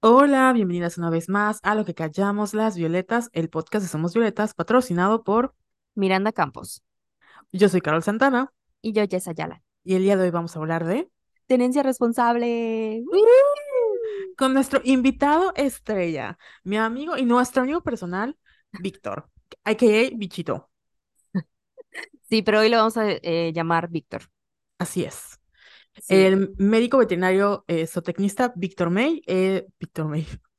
Hola, bienvenidas una vez más a Lo que callamos las violetas, el podcast de Somos Violetas, patrocinado por Miranda Campos yo soy Carol Santana y yo, Jess Ayala. y el día de hoy vamos a hablar de Tenencia responsable. con nuestro invitado estrella, mi amigo y nuestro amigo personal, Víctor, a.k.a. Bichito. Sí, pero hoy lo vamos a eh, llamar Víctor. Así es. Sí. El médico veterinario eh, zootecnista Víctor May, eh, Víctor May.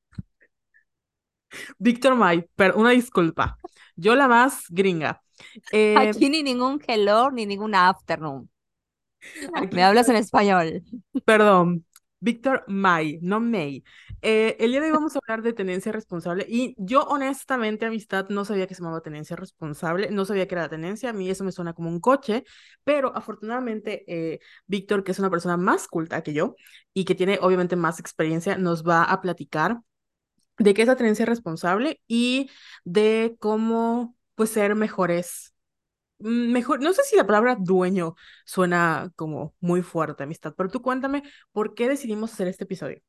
Víctor May, pero una disculpa. Yo la más gringa. Eh, Aquí ni ningún hello ni ningún afternoon. aquí- Me hablas en español. Perdón, Víctor May, no May. Eh, el día de hoy vamos a hablar de tenencia responsable y yo honestamente, amistad, no sabía que se llamaba tenencia responsable, no sabía que era la tenencia, a mí eso me suena como un coche, pero afortunadamente eh, Víctor, que es una persona más culta que yo y que tiene obviamente más experiencia, nos va a platicar de qué es la tenencia responsable y de cómo pues ser mejores mejor, no sé si la palabra dueño suena como muy fuerte, amistad, pero tú cuéntame por qué decidimos hacer este episodio.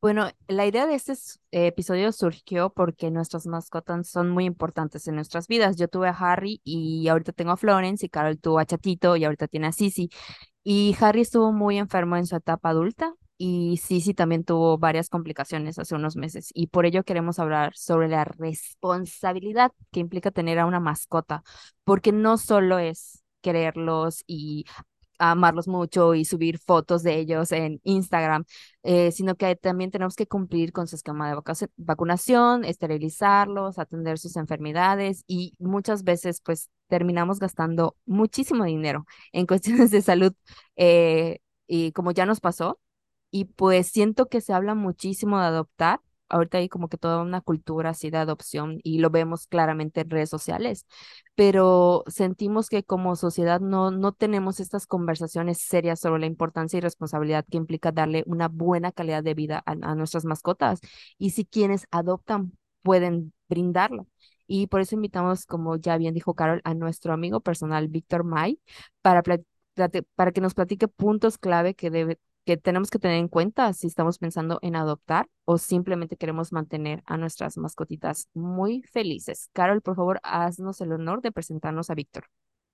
Bueno, la idea de este episodio surgió porque nuestras mascotas son muy importantes en nuestras vidas. Yo tuve a Harry y ahorita tengo a Florence y Carol tuvo a Chatito y ahorita tiene a Sisi. Y Harry estuvo muy enfermo en su etapa adulta y Sisi también tuvo varias complicaciones hace unos meses. Y por ello queremos hablar sobre la responsabilidad que implica tener a una mascota, porque no solo es quererlos y amarlos mucho y subir fotos de ellos en Instagram, eh, sino que también tenemos que cumplir con su esquema de vacunación, esterilizarlos, atender sus enfermedades y muchas veces pues terminamos gastando muchísimo dinero en cuestiones de salud eh, y como ya nos pasó y pues siento que se habla muchísimo de adoptar. Ahorita hay como que toda una cultura así de adopción y lo vemos claramente en redes sociales, pero sentimos que como sociedad no, no tenemos estas conversaciones serias sobre la importancia y responsabilidad que implica darle una buena calidad de vida a, nuestras mascotas y si quienes adoptan pueden brindarla. Y por eso invitamos, como ya bien dijo Carol, a nuestro amigo personal Víctor May para, para que nos platique puntos clave que debe, que tenemos que tener en cuenta si estamos pensando en adoptar o simplemente queremos mantener a nuestras mascotitas muy felices. Carol, por favor, haznos el honor de presentarnos a Víctor.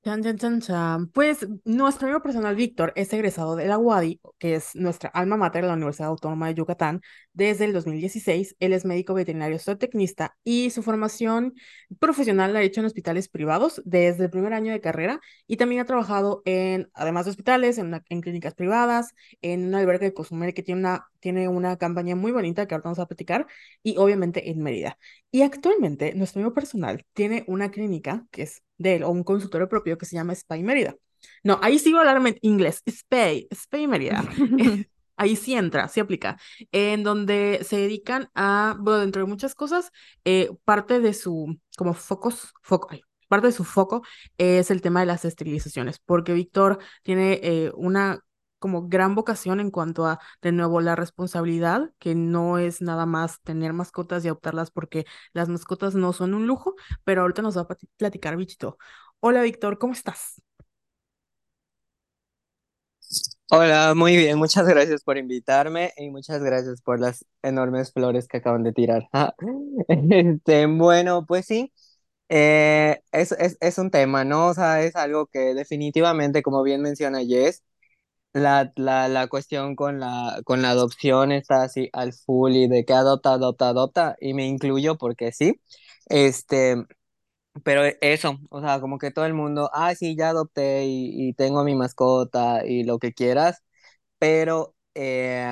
Chan, chan. Pues nuestro amigo personal Víctor es egresado de la UADY, que es nuestra alma mater de la Universidad Autónoma de Yucatán, desde el 2016. Él es médico veterinario zootecnista y su formación profesional la ha hecho en hospitales privados desde el primer año de carrera y también ha trabajado en, además de hospitales, en, una- clínicas privadas, en un albergue de Cozumel que tiene una, tiene una campaña muy bonita que ahorita vamos a platicar y obviamente en Mérida. Y actualmente nuestro amigo personal tiene una clínica que es de él o un consultorio propio que se llama Spay Mérida. No, ahí sí voy a hablar en inglés. Spay, Spay Mérida. Ahí sí entra, sí aplica, en donde se dedican a, bueno, dentro de muchas cosas, eh, parte de su, como focos, foco, parte de su foco es el tema de las esterilizaciones, porque Víctor tiene eh, una como gran vocación en cuanto a, de nuevo, la responsabilidad, que no es nada más tener mascotas y adoptarlas porque las mascotas no son un lujo, pero ahorita nos va a platicar Bichito. Hola Víctor, ¿cómo estás? Hola, muy bien, muchas gracias por invitarme y muchas gracias por las enormes flores que acaban de tirar. Este, bueno, pues sí, eh, es, es, es un tema, ¿no? O sea, es algo que definitivamente, como bien menciona Jess, la, la, la cuestión con la, con la adopción está así al full y de que adopta, adopta, adopta, y me incluyo porque sí, este, pero eso, o sea, como que todo el mundo, ah, sí, ya adopté y, y tengo mi mascota y lo que quieras pero eh,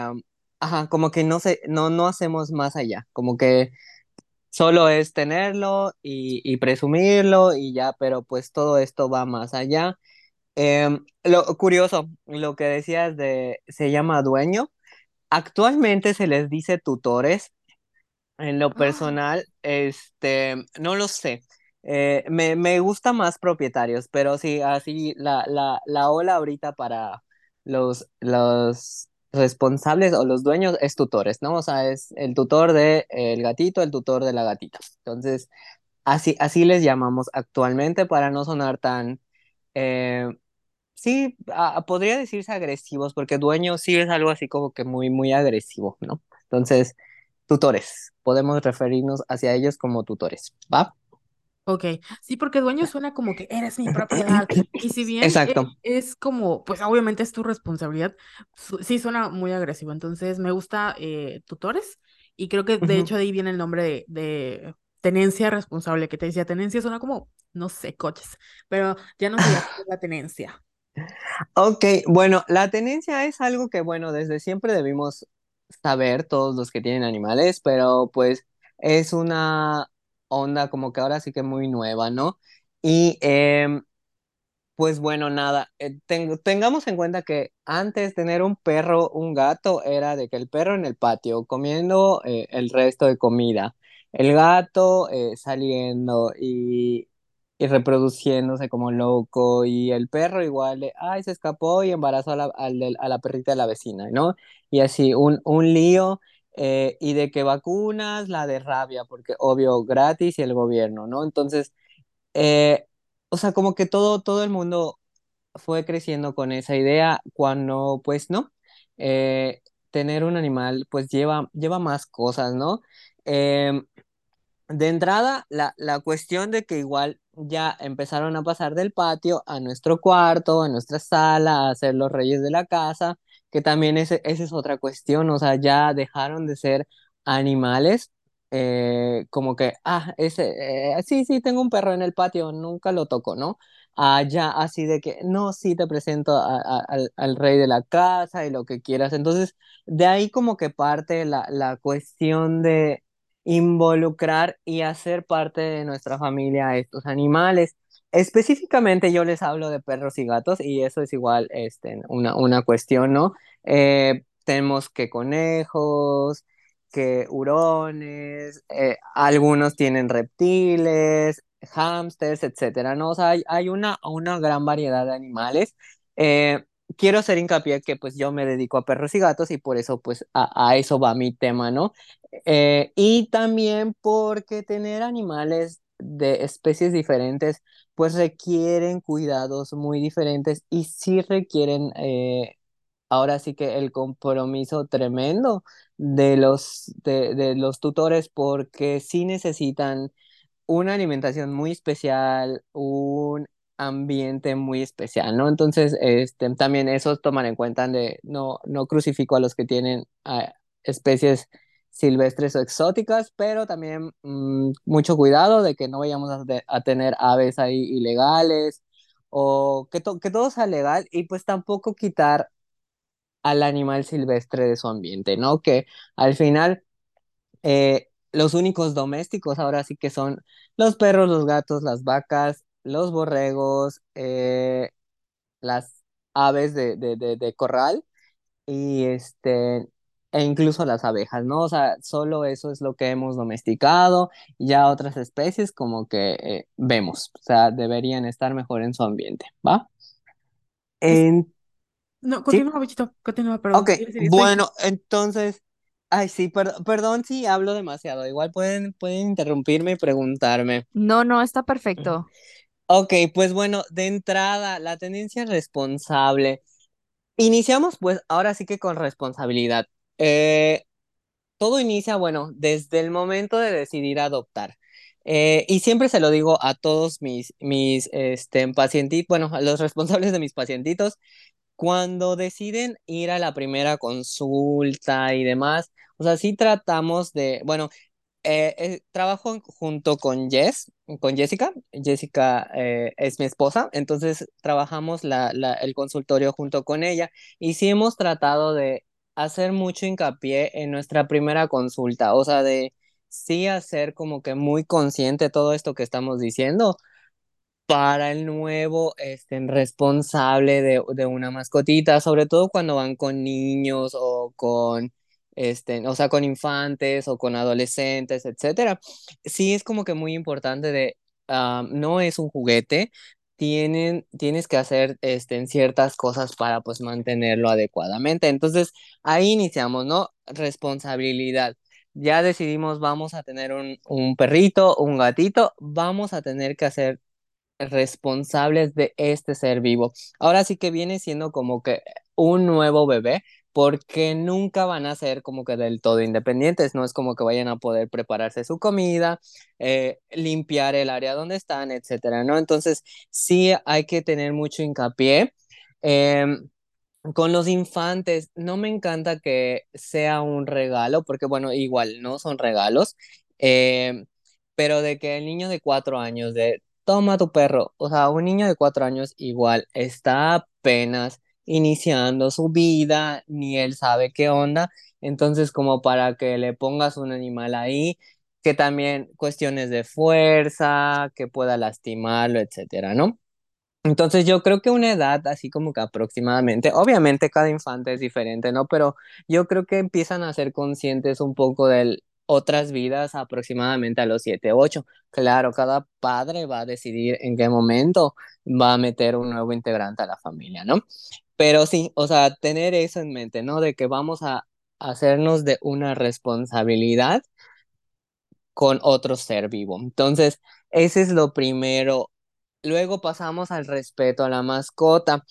ajá, como que no sé, no, no hacemos más allá, como que solo es tenerlo y, y presumirlo y ya, pero pues todo esto va más allá. Em, lo curioso, lo que decías de, se llama dueño, actualmente se les dice tutores, en lo Ah, personal, este, no lo sé. Eh, me, me gusta más propietarios, pero sí, así la, la, la ola ahorita para los, los responsables o los dueños es tutores, ¿no? O sea, es el tutor de el gatito, el tutor de la gatita. Entonces, así, así les llamamos actualmente para no sonar tan, eh, sí, ah, podría decirse agresivos, porque dueño sí es algo así como que muy, muy agresivo, ¿no? Entonces, tutores, podemos referirnos hacia ellos como tutores, ¿va? Ok, sí, porque dueño suena como que eres mi propiedad. Y si bien e- Exacto. es, como, pues obviamente es tu responsabilidad, su- sí suena muy agresivo. Entonces me gusta eh, tutores y creo que de hecho de ahí viene el nombre de, de tenencia responsable, que te decía tenencia suena como, no sé, coches, pero ya qué es la tenencia. Ok, bueno, la tenencia es algo que, bueno, desde siempre debimos saber todos los que tienen animales, pero pues es una onda como que ahora sí que muy nueva, ¿no? Y em, Pues bueno, nada, eh, ten- tengamos en cuenta que antes tener un perro, un gato, era de que el perro en el patio comiendo eh, el resto de comida, el gato eh, saliendo y, y reproduciéndose como loco y el perro igual ay, se escapó y embarazó a la, a la perrita de la vecina, ¿no? Y así, un, un lío eh, y de que vacunas, la de rabia, porque obvio gratis y el gobierno, ¿no? Entonces eh, o sea, como que todo, todo el mundo fue creciendo con esa idea cuando, pues, no, eh, tener un animal, pues, lleva, lleva más cosas, ¿no? Em, de entrada, la, la cuestión de que igual ya empezaron a pasar del patio a nuestro cuarto, a nuestra sala, a ser los reyes de la casa, que también ese, esa es otra cuestión, o sea, ya dejaron de ser animales, eh, como que, ah, ese, eh, sí, sí, tengo un perro en el patio, nunca lo toco, ¿no? Ah, ya así de que, no, sí, te presento al, al rey de la casa y lo que quieras. Entonces, de ahí como que parte la, la cuestión de involucrar y hacer parte de nuestra familia a estos animales. Específicamente yo les hablo de perros y gatos y eso es igual este, una, una cuestión, ¿no? Eh, tenemos que conejos, que hurones, eh, algunos tienen reptiles, hámsters, etcétera, ¿no? O sea, hay, hay una, una gran variedad de animales. Eh, quiero hacer hincapié que pues yo me dedico a perros y gatos y por eso pues a, eso va mi tema, ¿no? Eh, y también porque tener animales de especies diferentes, pues requieren cuidados muy diferentes y sí requieren, eh, ahora sí que el compromiso tremendo de los, de los tutores porque sí necesitan una alimentación muy especial, un ambiente muy especial, ¿no? Entonces, este, también eso tomar en cuenta de no, no crucifico a los que tienen ah, especies silvestres o exóticas, pero también mm, mucho cuidado de que no vayamos a, a tener aves ahí ilegales o que, to- que todo sea legal y pues tampoco quitar al animal silvestre de su ambiente, ¿no? Que al final eh, los únicos domésticos ahora sí que son los perros, los gatos, las vacas, los borregos, eh, las aves de, de, de, de corral y este, e incluso las abejas, ¿no? O sea, solo eso es lo que hemos domesticado, y ya otras especies como que eh, vemos, o sea, deberían estar mejor en su ambiente, ¿va? En- no, sí, continúa, Bichito, continúa, ok, perdón. Sí, sí, estoy bueno, entonces, ay, sí, per- perdón si hablo demasiado, igual pueden, pueden interrumpirme y preguntarme. No, no, está perfecto. Ok, pues bueno, de entrada, la tendencia responsable. Iniciamos pues ahora sí que con responsabilidad. Eh, todo inicia, bueno, desde el momento de decidir adoptar. Eh, y siempre se lo digo a todos mis, mis este, pacientitos, bueno, a los responsables de mis pacientitos, cuando deciden ir a la primera consulta y demás, o sea, sí tratamos de, bueno, eh, eh, trabajo junto con Jess, con Jessica. Jessica eh, es mi esposa, entonces trabajamos la, el consultorio junto con ella y sí hemos tratado de hacer mucho hincapié en nuestra primera consulta, o sea, de sí hacer como que muy consciente todo esto que estamos diciendo para el nuevo este, responsable de, de una mascotita, sobre todo cuando van con niños o con, este, o sea, con infantes o con adolescentes, etcétera. Sí es como que muy importante de, ah, no es un juguete, tienen, tienes que hacer este, en ciertas cosas para pues mantenerlo adecuadamente. Entonces, ahí iniciamos, ¿no? Responsabilidad. Ya decidimos, vamos a tener un, un perrito, un gatito, vamos a tener que hacer responsables de este ser vivo. Ahora sí que viene siendo como que un nuevo bebé, porque nunca van a ser como que del todo independientes, no es como que vayan a poder prepararse su comida, eh, limpiar el área donde están, etcétera, ¿no? Entonces, sí hay que tener mucho hincapié. Em, con los infantes, no me encanta que sea un regalo, porque bueno, igual no son regalos, em, pero de que el niño de cuatro años, de toma tu perro, o sea, un niño de cuatro años igual está apenas iniciando su vida, ni él sabe qué onda, entonces como para que le pongas un animal ahí, que también cuestiones de fuerza, que pueda lastimarlo, etcétera, ¿no? Entonces yo creo que una edad así como que aproximadamente, obviamente cada infante es diferente, ¿no? Pero yo creo que empiezan a ser conscientes un poco de otras vidas aproximadamente a los 7, 8. Claro, cada padre va a decidir en qué momento va a meter un nuevo integrante a la familia, ¿no? Pero sí, o sea, tener eso en mente, ¿no? De que vamos a hacernos de una responsabilidad con otro ser vivo. Entonces, ese es lo primero Luego pasamos al respeto a la mascota.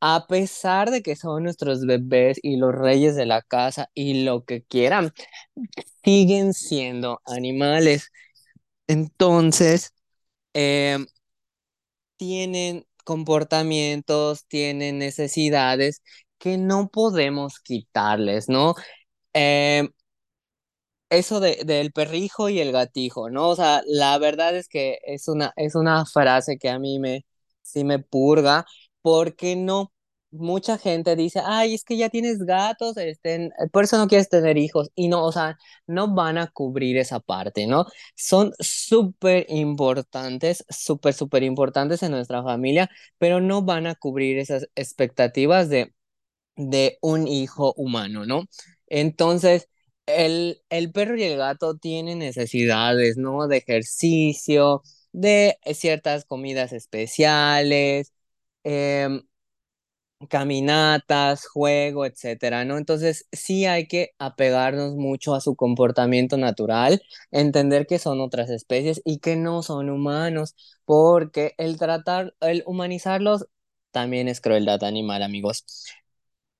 A pesar de que son nuestros bebés y los reyes de la casa y lo que quieran, siguen siendo animales. Entonces, em, tienen comportamientos, tienen necesidades que no podemos quitarles, ¿no? Em, eso de, del perrijo y el gatijo, ¿no? O sea, la verdad es que es una, es una frase que a mí me, sí me purga, porque no, mucha gente dice, ay, es que ya tienes gatos, este, por eso no quieres tener hijos, y no, o sea, no van a cubrir esa parte, ¿no? Son súper importantes, súper, súper importantes en nuestra familia, pero no van a cubrir esas expectativas de, de un hijo humano, ¿no? Entonces, el, el perro y el gato tienen necesidades, ¿no? De ejercicio, de ciertas comidas especiales, em, caminatas, juego, etcétera, ¿no? Entonces, sí hay que apegarnos mucho a su comportamiento natural, entender que son otras especies y que no son humanos, porque el tratar, el humanizarlos también es crueldad animal, amigos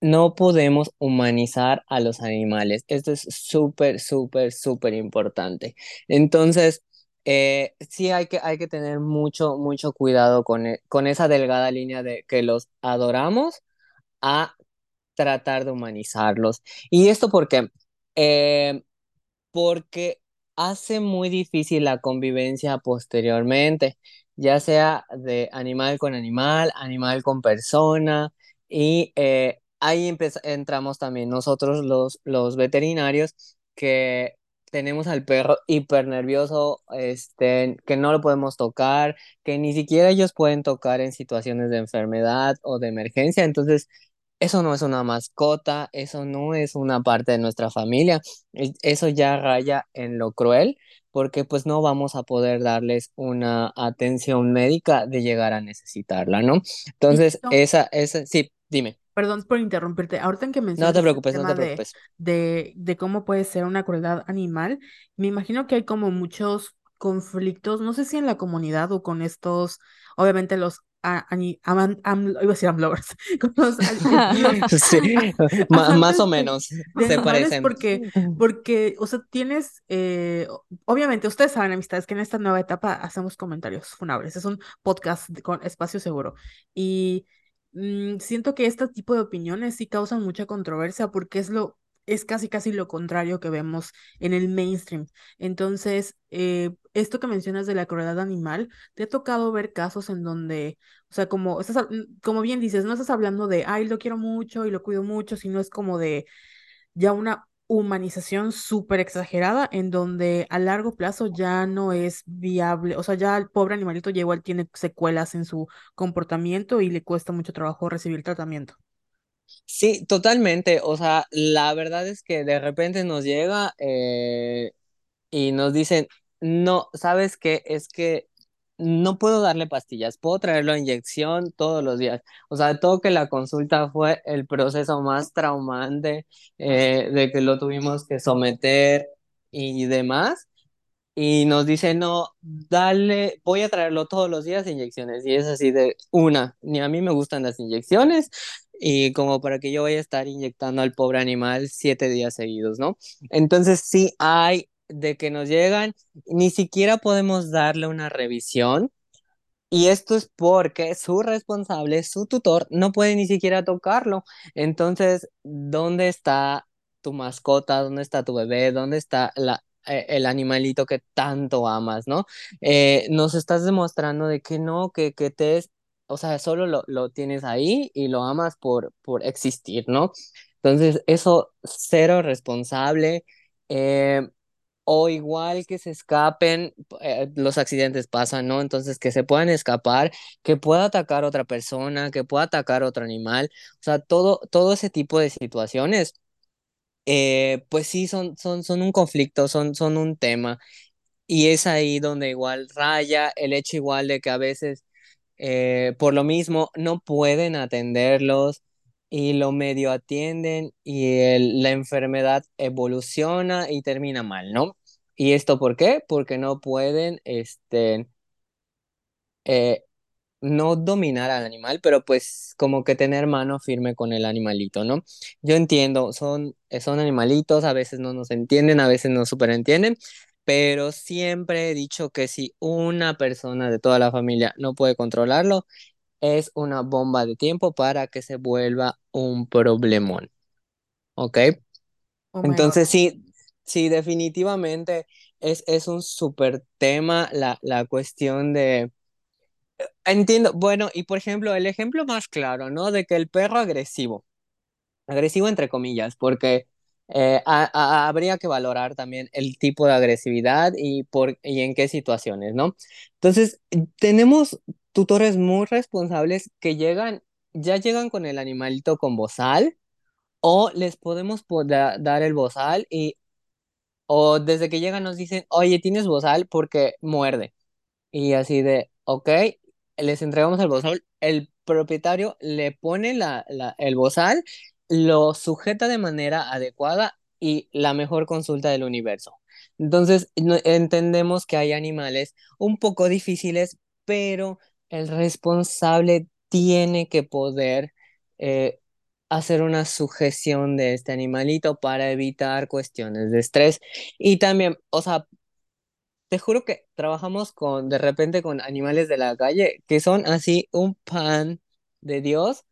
no podemos humanizar a los animales. Esto es súper, súper, súper importante. Entonces, eh, sí hay que, hay que tener mucho, mucho cuidado con, e, con esa delgada línea de que los adoramos a tratar de humanizarlos. ¿Y esto por qué? Eh, porque hace muy difícil la convivencia posteriormente, ya sea de animal con animal, animal con persona, y eh, ahí entramos también nosotros los, los veterinarios que tenemos al perro hiper nervioso, este, que no lo podemos tocar, que ni siquiera ellos pueden tocar en situaciones de enfermedad o de emergencia. Entonces, eso no es una mascota, eso no es una parte de nuestra familia, eso ya raya en lo cruel, porque pues no vamos a poder darles una atención médica de llegar a necesitarla, ¿no? Entonces, esa, esa, sí, dime. Perdón por interrumpirte. Ahorita en que mencionas no te preocupes, no te preocupes. De, de, cómo puede ser una crueldad animal, me imagino que hay como muchos conflictos, no sé si en la comunidad o con estos, obviamente los iba a decir amlovers, sí, más o menos se parecen. Porque, porque, o sea, tienes, eh, obviamente, ustedes saben, amistades, que en esta nueva etapa hacemos comentarios funables. Es un podcast con espacio seguro. Y Mm, siento que este tipo de opiniones sí causan mucha controversia porque es lo es casi casi lo contrario que vemos en el mainstream. Entonces, eh, esto que mencionas de la crueldad animal, te ha tocado ver casos en donde, o sea, como, estás, como bien dices, no estás hablando de, ay, lo quiero mucho y lo cuido mucho, sino es como de ya una humanización súper exagerada en donde a largo plazo ya no es viable, o sea, ya el pobre animalito ya igual tiene secuelas en su comportamiento y le cuesta mucho trabajo recibir tratamiento. Sí, totalmente. O sea, la verdad es que de repente nos llega eh, y nos dicen, no, ¿sabes qué? Es que no puedo darle pastillas, puedo traerlo a inyección todos los días. O sea, todo que la consulta fue el proceso más traumante eh, de que lo tuvimos que someter y demás. y nos dice, no, dale, voy a traerlo todos los días inyecciones. Y es así de una, ni a mí me gustan las inyecciones y como para que yo vaya a estar inyectando al pobre animal siete días seguidos, ¿no? Entonces sí hay de que nos llegan, ni siquiera podemos darle una revisión. Y esto es porque su responsable, su tutor, no puede ni siquiera tocarlo. Entonces, ¿dónde está tu mascota? ¿Dónde está tu bebé? ¿Dónde está la, eh, el animalito que tanto amas, ¿no? Eh, nos estás demostrando de que no, que, que te es, o sea, solo lo, lo tienes ahí y lo amas por, por existir, ¿no? Entonces, eso, cero responsable. Eh, o igual que se escapen, eh, los accidentes pasan, ¿no? Entonces, que se puedan escapar, que pueda atacar otra persona, que pueda atacar otro animal, o sea, todo, todo ese tipo de situaciones, eh, pues sí, son, son, son un conflicto, son, son un tema. Y es ahí donde igual raya el hecho igual de que a veces eh, por lo mismo no pueden atenderlos y lo medio atienden y el- la enfermedad evoluciona y termina mal, ¿no? ¿Y esto por qué? Porque no pueden, este, eh, no dominar al animal, pero pues como que tener mano firme con el animalito, ¿no? Yo entiendo, son, eh, son animalitos, a veces no nos entienden, a veces no súper entienden, pero siempre he dicho que si una persona de toda la familia no puede controlarlo, es una bomba de tiempo para que se vuelva un problemón, ¿ok? Oh. Entonces sí, sí, definitivamente es, es un súper tema la, la cuestión de Entiendo, bueno, y por ejemplo, el ejemplo más claro, ¿no? De que el perro agresivo, agresivo entre comillas, porque eh, a- a- habría que valorar también el tipo de agresividad y, por, y en qué situaciones, ¿no? Entonces, tenemos tutores muy responsables que llegan, ya llegan con el animalito con bozal, o les podemos po- da- dar el bozal y, o desde que llegan nos dicen, oye, tienes bozal porque muerde. Y así de, ok, les entregamos el bozal, el propietario le pone la, la- el bozal, lo sujeta de manera adecuada y la mejor consulta del universo. Entonces, entendemos que hay animales un poco difíciles, pero el responsable tiene que poder eh, hacer una sujeción de este animalito para evitar cuestiones de estrés. Y también, o sea, te juro que trabajamos con, de repente, con animales de la calle que son así un pan de Dios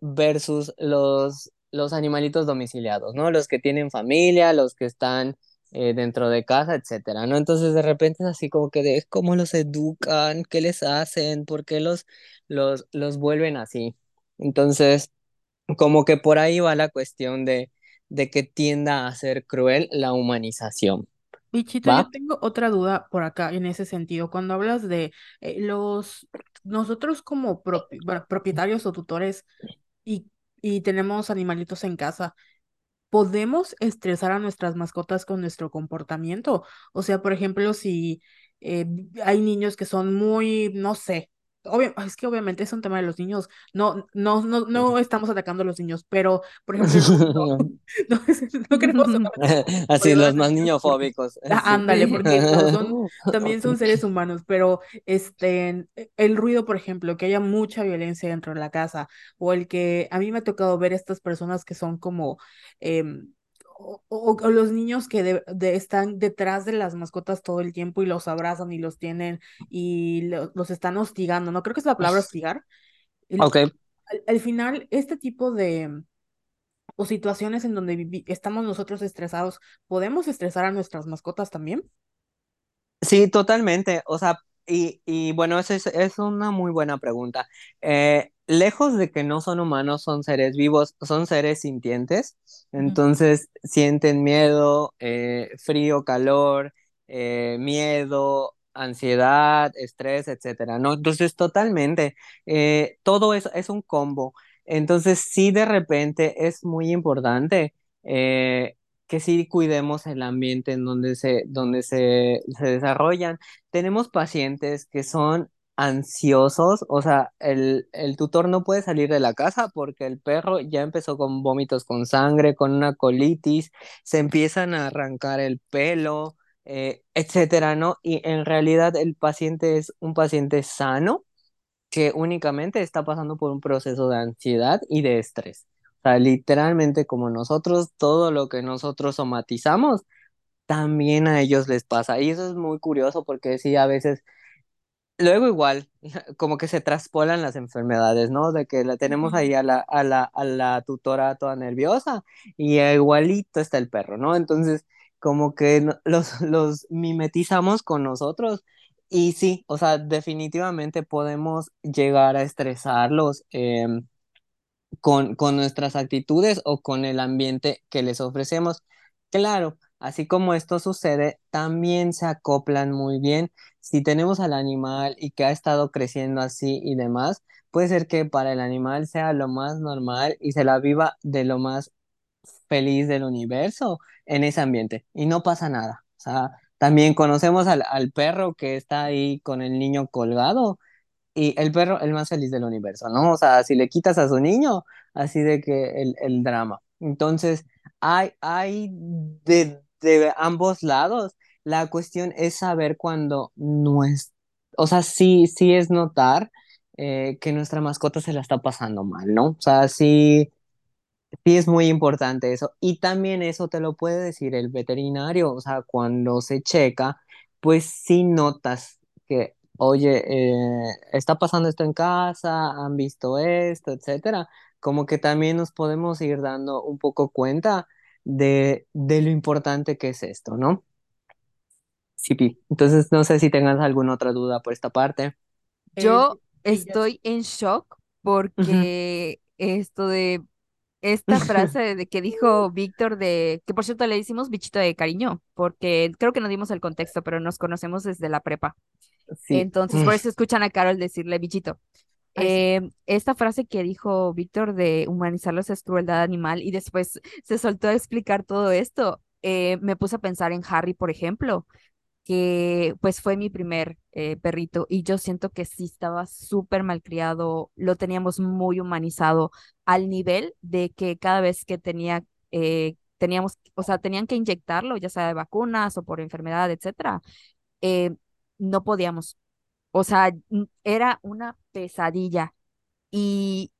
versus los, los animalitos domiciliados, ¿no? Los que tienen familia, los que están eh, dentro de casa, etcétera, ¿no? Entonces, de repente es así como que de cómo los educan, qué les hacen, por qué los, los, los vuelven así. Entonces, como que por ahí va la cuestión de, de que tienda a ser cruel la humanización, Bichito, yo ¿va? tengo otra duda por acá en ese sentido. Cuando hablas de eh, los, nosotros como propi- bueno, propietarios o tutores y, y tenemos animalitos en casa, ¿podemos estresar a nuestras mascotas con nuestro comportamiento? O sea, por ejemplo, si eh, hay niños que son muy, no sé, obvio, es que obviamente es un tema de los niños, no, no, no, no estamos atacando a los niños, pero, por ejemplo, no, queremos Así, los más niñofóbicos, ah, ándale, porque son, también son seres humanos, pero este, el ruido, por ejemplo, que haya mucha violencia dentro de la casa, o el que a mí me ha tocado ver estas personas que son como em, o, o- o los niños que de- de- están detrás de las mascotas todo el tiempo y los abrazan y los tienen y lo- los están hostigando, ¿no? Creo que es la palabra hostigar. El- Ok, al, al final, este tipo de o situaciones en donde estamos nosotros estresados, ¿podemos estresar a nuestras mascotas también? Sí, totalmente. O sea, y, y bueno, esa es, es una muy buena pregunta. Eh, lejos de que no son humanos, son seres vivos, son seres sintientes. Entonces, sienten miedo, eh, frío, calor, eh, miedo, ansiedad, estrés, etcétera, ¿no? Entonces, totalmente. eh, todo eso es un combo. Entonces, sí, de repente es muy importante. eh, que sí cuidemos el ambiente en donde se, donde se, se desarrollan. Tenemos pacientes que son ansiosos, o sea, el, el tutor no puede salir de la casa porque el perro ya empezó con vómitos con sangre, con una colitis, se empiezan a arrancar el pelo, eh, etcétera, ¿no? Y en realidad el paciente es un paciente sano que únicamente está pasando por un proceso de ansiedad y de estrés. O sea, literalmente como nosotros, todo lo que nosotros somatizamos, también a ellos les pasa. Y eso es muy curioso porque sí, a veces Luego igual, como que se traspolan las enfermedades, ¿no? De que la tenemos ahí a la, a la, a la tutora toda nerviosa y igualito está el perro, ¿no? Entonces, como que los, los mimetizamos con nosotros y sí, o sea, definitivamente podemos llegar a estresarlos. em, con, con nuestras actitudes o con el ambiente que les ofrecemos. Claro, así como esto sucede, también se acoplan muy bien. Si tenemos al animal y que ha estado creciendo así y demás, puede ser que para el animal sea lo más normal y se la viva de lo más feliz del universo en ese ambiente y no pasa nada. O sea, también conocemos al, al perro que está ahí con el niño colgado y el perro, el más feliz del universo, ¿no? O sea, si le quitas a su niño, así de que el, el drama. Entonces, hay, hay de, de ambos lados. La cuestión es saber cuando no es, o sea, sí, sí es notar eh, que nuestra mascota se la está pasando mal, ¿no? O sea, sí Sí, es muy importante eso. Y también eso te lo puede decir el veterinario. O sea, cuando se checa, pues sí notas que, oye, eh, está pasando esto en casa, han visto esto, etcétera. Como que también nos podemos ir dando un poco cuenta de, de lo importante que es esto, ¿no? Sí, Pi. Entonces, no sé si tengas alguna otra duda por esta parte. Eh, Yo estoy en shock porque esto de esta frase de que dijo Víctor de, que por cierto le hicimos bichito de cariño, porque creo que no dimos el contexto, pero nos conocemos desde la prepa. Sí. Entonces, por eso escuchan a Carol decirle bichito. Eh, esta frase que dijo Víctor de humanizarlos es crueldad animal y después se soltó a explicar todo esto, eh, me puse a pensar en Harry, por ejemplo que pues fue mi primer eh, perrito y yo siento que sí estaba súper malcriado, lo teníamos muy humanizado al nivel de que cada vez que tenía, eh, teníamos, o sea, tenían que inyectarlo, ya sea de vacunas o por enfermedad, etcétera, eh, no podíamos. O sea, era una pesadilla. Y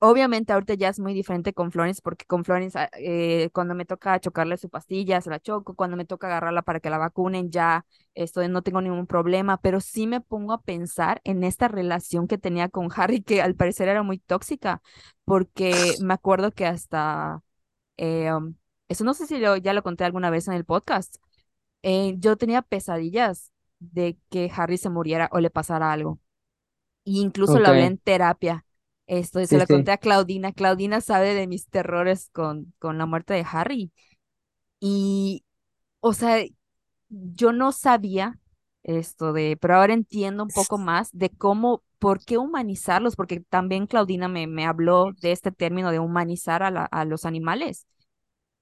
Obviamente ahorita ya es muy diferente con Florence porque con Florence ah, eh, cuando me toca chocarle su pastilla se la choco, cuando me toca agarrarla para que la vacunen ya esto no tengo ningún problema, pero sí me pongo a pensar en esta relación que tenía con Harry que al parecer era muy tóxica porque me acuerdo que hasta eh, um, eso no sé si lo, ya lo conté alguna vez en el podcast, eh, yo tenía pesadillas de que Harry se muriera o le pasara algo. Y incluso lo hablé en terapia. Esto, y se sí, lo conté sí. a Claudina. Claudina sabe de mis terrores con, con la muerte de Harry. Y, o sea, yo no sabía esto de, pero ahora entiendo un poco más de cómo, por qué humanizarlos, porque también Claudina me, me habló de este término de humanizar a, la- a los animales.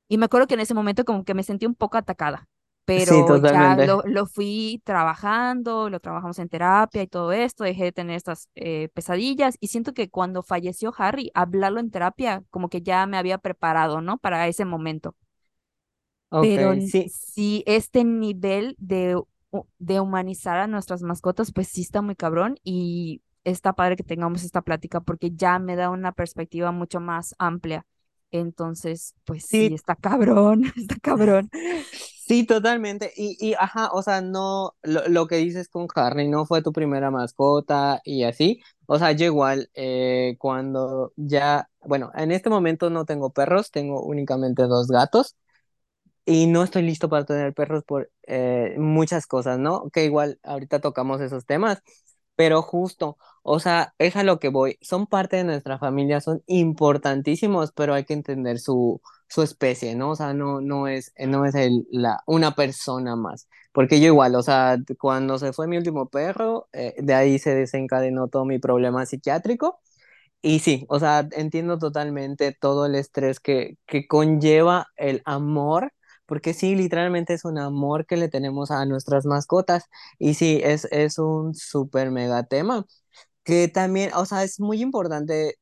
Y me acuerdo que en ese momento como que me sentí un poco atacada, Sí, pero ya lo, lo fui trabajando, lo trabajamos en terapia y todo esto, dejé de tener estas eh, pesadillas y siento que cuando falleció Harry, hablarlo en terapia como que ya me había preparado, ¿no? Para ese momento. Ok, Pero sí. sí, este nivel de, de humanizar a nuestras mascotas, pues sí está muy cabrón y está padre que tengamos esta plática porque ya me da una perspectiva mucho más amplia. Entonces, pues sí, Sí, está cabrón, está cabrón. Sí, totalmente. Y, y ajá, o sea, no, lo, lo que dices con Harry no fue tu primera mascota y así. O sea, yo igual, eh, cuando ya, bueno, en este momento no tengo perros, tengo únicamente dos gatos y no estoy listo para tener perros por eh, muchas cosas, ¿no? Que igual ahorita tocamos esos temas, pero justo, o sea, es a lo que voy. Son parte de nuestra familia, son importantísimos, pero hay que entender su, su especie, ¿no? O sea, no, no es, no es la, una persona más. Porque yo igual, o sea, cuando se fue mi último perro, eh, de ahí se desencadenó todo mi problema psiquiátrico. Y sí, o sea, entiendo totalmente todo el estrés que, que conlleva el amor, porque sí, literalmente es un amor que le tenemos a nuestras mascotas. Y sí, es, es un súper mega tema, que también, o sea, es muy importante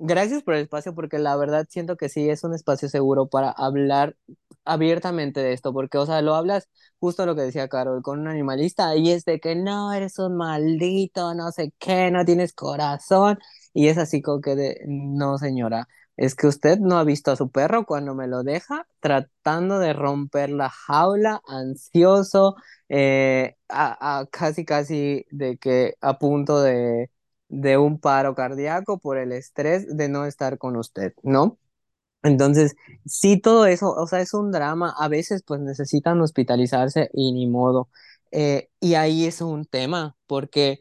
Gracias por el espacio, porque la verdad siento que sí es un espacio seguro para hablar abiertamente de esto, porque, o sea, lo hablas justo lo que decía Carol, con un animalista, y es de que no, eres un maldito, no sé qué, no tienes corazón, y es así como que de, no, señora, es que usted no ha visto a su perro cuando me lo deja tratando de romper la jaula, ansioso, eh, a, a casi, casi de que a punto de de un paro cardíaco por el estrés de no estar con usted, ¿no? Entonces, sí, todo eso, o sea, es un drama. A veces, pues necesitan hospitalizarse y ni modo. Eh, y ahí es un tema, porque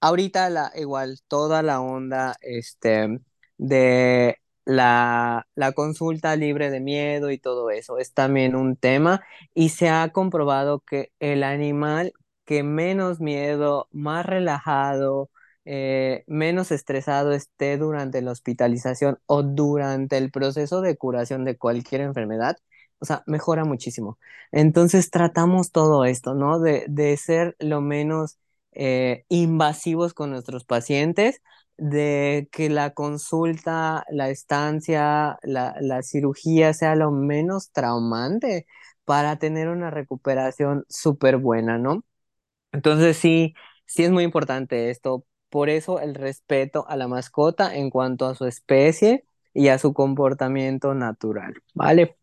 ahorita la, igual toda la onda este, de la, la consulta libre de miedo y todo eso es también un tema y se ha comprobado que el animal que menos miedo, más relajado, eh, menos estresado esté durante la hospitalización o durante el proceso de curación de cualquier enfermedad, o sea, mejora muchísimo. Entonces tratamos todo esto, ¿no? De, de ser lo menos eh, invasivos con nuestros pacientes, de que la consulta, la estancia, la, la cirugía sea lo menos traumante para tener una recuperación súper buena, ¿no? Entonces sí, sí es muy importante esto. Por eso el respeto a la mascota en cuanto a su especie y a su comportamiento natural, ¿vale?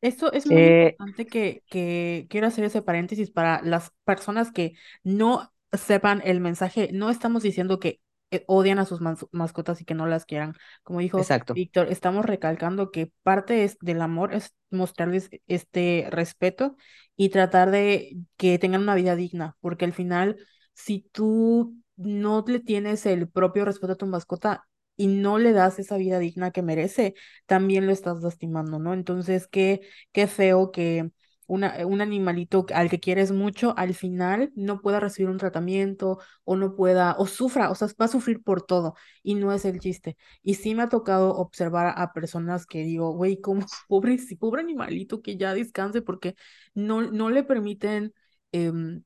Esto es muy Eh, importante que, que quiero hacer ese paréntesis para las personas que no sepan el mensaje. No estamos diciendo que odian a sus mas- mascotas y que no las quieran. Como dijo exacto, Víctor, estamos recalcando que parte es, del amor es mostrarles este respeto y tratar de que tengan una vida digna, porque al final, si tú no le tienes el propio respeto a tu mascota y no le das esa vida digna que merece, también lo estás lastimando, ¿no? Entonces, qué, qué feo que una, un animalito al que quieres mucho, al final no pueda recibir un tratamiento o no pueda, o sufra, o sea, va a sufrir por todo y no es el chiste. Y sí me ha tocado observar a personas que digo, güey, como pobre, pobre animalito que ya descanse porque no, no le permiten... em,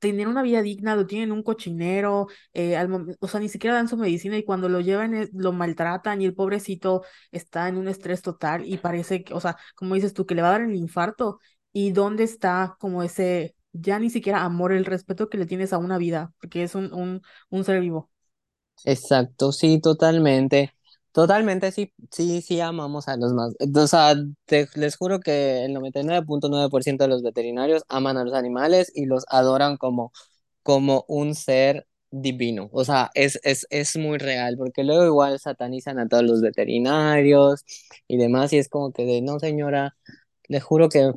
tener una vida digna, lo tienen en un cochinero, eh, al o sea, ni siquiera dan su medicina y cuando lo llevan lo maltratan y el pobrecito está en un estrés total y parece que, o sea, como dices tú, que le va a dar el infarto y dónde está como ese, ya ni siquiera amor, el respeto que le tienes a una vida, porque es un, un, un ser vivo. exacto, sí, totalmente. Totalmente, sí, sí, sí amamos a los más. O sea, te- les juro que el noventa y nueve nueve punto nueve por ciento de los veterinarios aman a los animales y los adoran como, como un ser divino. O sea, es, es, es muy real, porque luego igual satanizan a todos los veterinarios y demás, y es como que de, no, señora, le juro que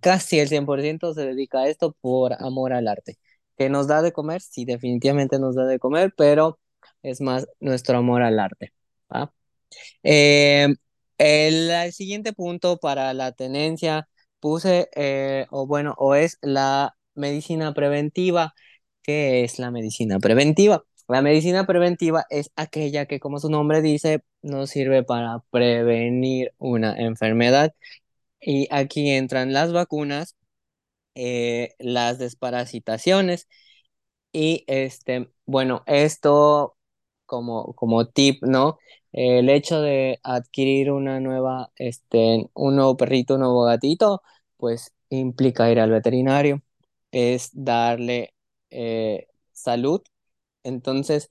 casi el 100% se dedica a esto por amor al arte. ¿Que nos da de comer? Sí, definitivamente nos da de comer, pero es más nuestro amor al arte. ¿va? Eh, el, el siguiente punto para la tenencia puse, eh, o bueno, o es la medicina preventiva. ¿Qué es la medicina preventiva? La medicina preventiva es aquella que, como su nombre dice, nos sirve para prevenir una enfermedad. Y aquí entran las vacunas, eh, las desparasitaciones y este, bueno, esto como, como tip, ¿no? El hecho de adquirir una nueva, este, un nuevo perrito, un nuevo gatito, pues implica ir al veterinario, es darle eh, salud. Entonces,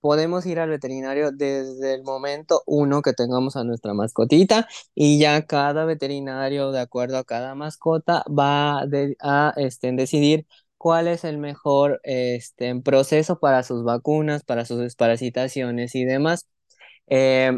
podemos ir al veterinario desde el momento uno que tengamos a nuestra mascotita y ya cada veterinario, de acuerdo a cada mascota, va a este, decidir cuál es el mejor este, proceso para sus vacunas, para sus desparasitaciones y demás. Eh,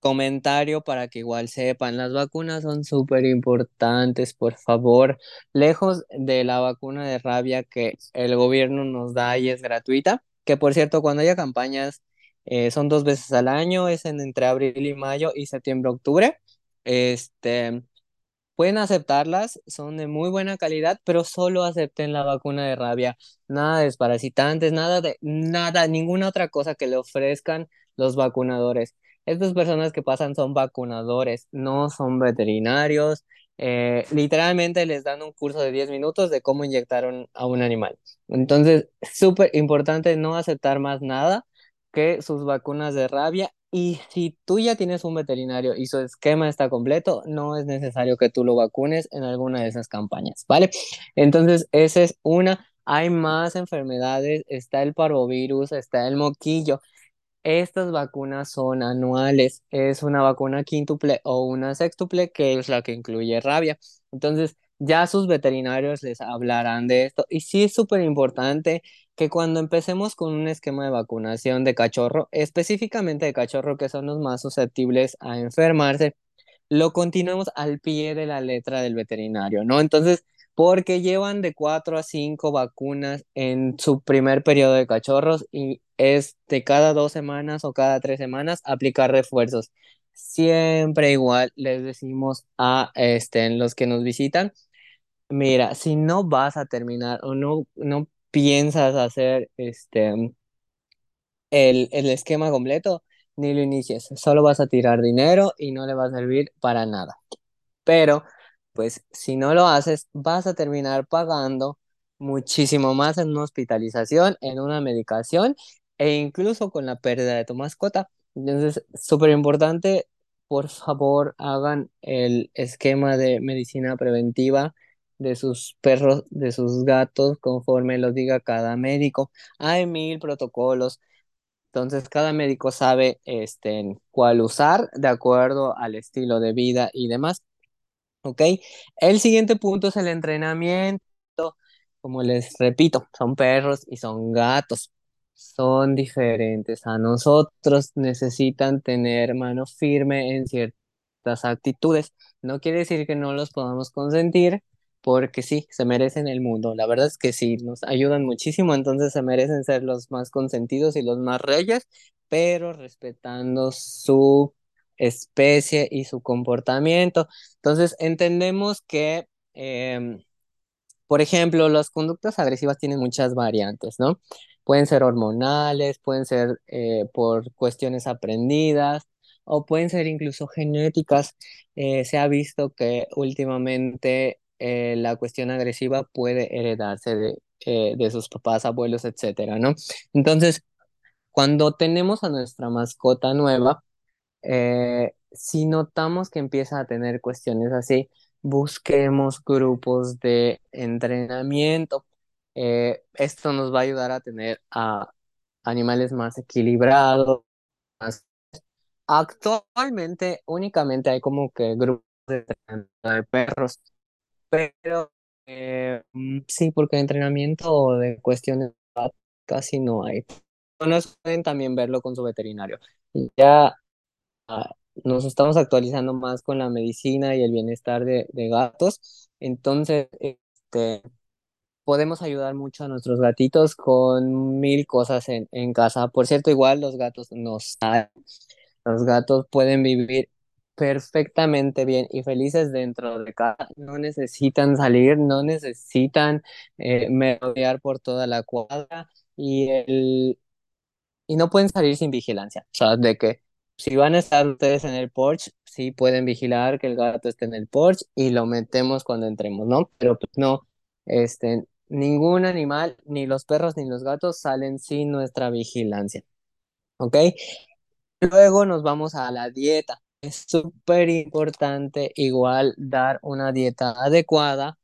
comentario para que igual sepan, las vacunas son súper importantes, por favor, lejos de la vacuna de rabia que el gobierno nos da y es gratuita, que por cierto, cuando haya campañas, eh, son dos veces al año, es en entre abril y mayo y septiembre-octubre, este, Pueden aceptarlas, son de muy buena calidad, pero solo acepten la vacuna de rabia. Nada de desparasitantes, nada de nada, ninguna otra cosa que le ofrezcan los vacunadores. Estas personas que pasan son vacunadores, no son veterinarios. Eh, literalmente les dan un curso de 10 minutos de cómo inyectar un- a un animal. Entonces, súper importante no aceptar más nada que sus vacunas de rabia y si tú ya tienes un veterinario y su esquema está completo, no es necesario que tú lo vacunes en alguna de esas campañas, ¿vale? Entonces, esa es una. Hay más enfermedades, está el parvovirus, está el moquillo. Estas vacunas son anuales, es una vacuna quíntuple o una sextuple, que es la que incluye rabia. Entonces, ya sus veterinarios les hablarán de esto. Y sí es súper importante que cuando empecemos con un esquema de vacunación de cachorro, específicamente de cachorro, que son los más susceptibles a enfermarse, lo continuemos al pie de la letra del veterinario, ¿no? Entonces, porque llevan de cuatro a cinco vacunas en su primer periodo de cachorros y es de cada dos semanas o cada tres semanas aplicar refuerzos. Siempre igual les decimos a este, los que nos visitan, mira, si no vas a terminar o no, no piensas hacer este, el, el esquema completo, ni lo inicies, solo vas a tirar dinero y no le va a servir para nada. Pero pues si no lo haces, vas a terminar pagando muchísimo más en una hospitalización, en una medicación e incluso con la pérdida de tu mascota. Entonces, súper importante, por favor, hagan el esquema de medicina preventiva de sus perros, de sus gatos, conforme lo diga cada médico. Hay mil protocolos. Entonces, cada médico sabe este, cuál usar de acuerdo al estilo de vida y demás. ¿Ok? El siguiente punto es el entrenamiento. Como les repito, son perros y son gatos. Son diferentes a nosotros. Necesitan tener mano firme en ciertas actitudes. No quiere decir que no los podamos consentir, porque sí, se merecen el mundo. La verdad es que sí, nos ayudan muchísimo, entonces se merecen ser los más consentidos y los más reyes, pero respetando su especie y su comportamiento. Entonces, entendemos que, em, por ejemplo, las conductas agresivas tienen muchas variantes, ¿no? Pueden ser hormonales, pueden ser eh, por cuestiones aprendidas o pueden ser incluso genéticas. Eh, se ha visto que últimamente eh, la cuestión agresiva puede heredarse de, de sus papás, abuelos, etcétera, ¿no? Entonces, cuando tenemos a nuestra mascota nueva, eh, si notamos que empieza a tener cuestiones así, busquemos grupos de entrenamiento. Eh, esto nos va a ayudar a tener a animales más equilibrados. Actualmente únicamente hay como que grupos de perros, pero eh, mm, sí, porque entrenamiento de cuestiones casi no hay. Pueden también verlo con su veterinario. Ya nos estamos actualizando más con la medicina y el bienestar de, gatos. Entonces, este, podemos ayudar mucho a nuestros gatitos con mil cosas en, en casa. Por cierto, igual los gatos nos Los gatos pueden vivir perfectamente bien y felices dentro de casa. No necesitan salir, no necesitan eh, merodear por toda la cuadra y, el, y no pueden salir sin vigilancia. O sea, de que si van a estar ustedes en el porch, sí pueden vigilar que el gato esté en el porch y lo metemos cuando entremos, ¿no? Pero pues no, este, ningún animal, ni los perros ni los gatos salen sin nuestra vigilancia, ¿ok? Luego nos vamos a la dieta. Es súper importante igual dar una dieta adecuada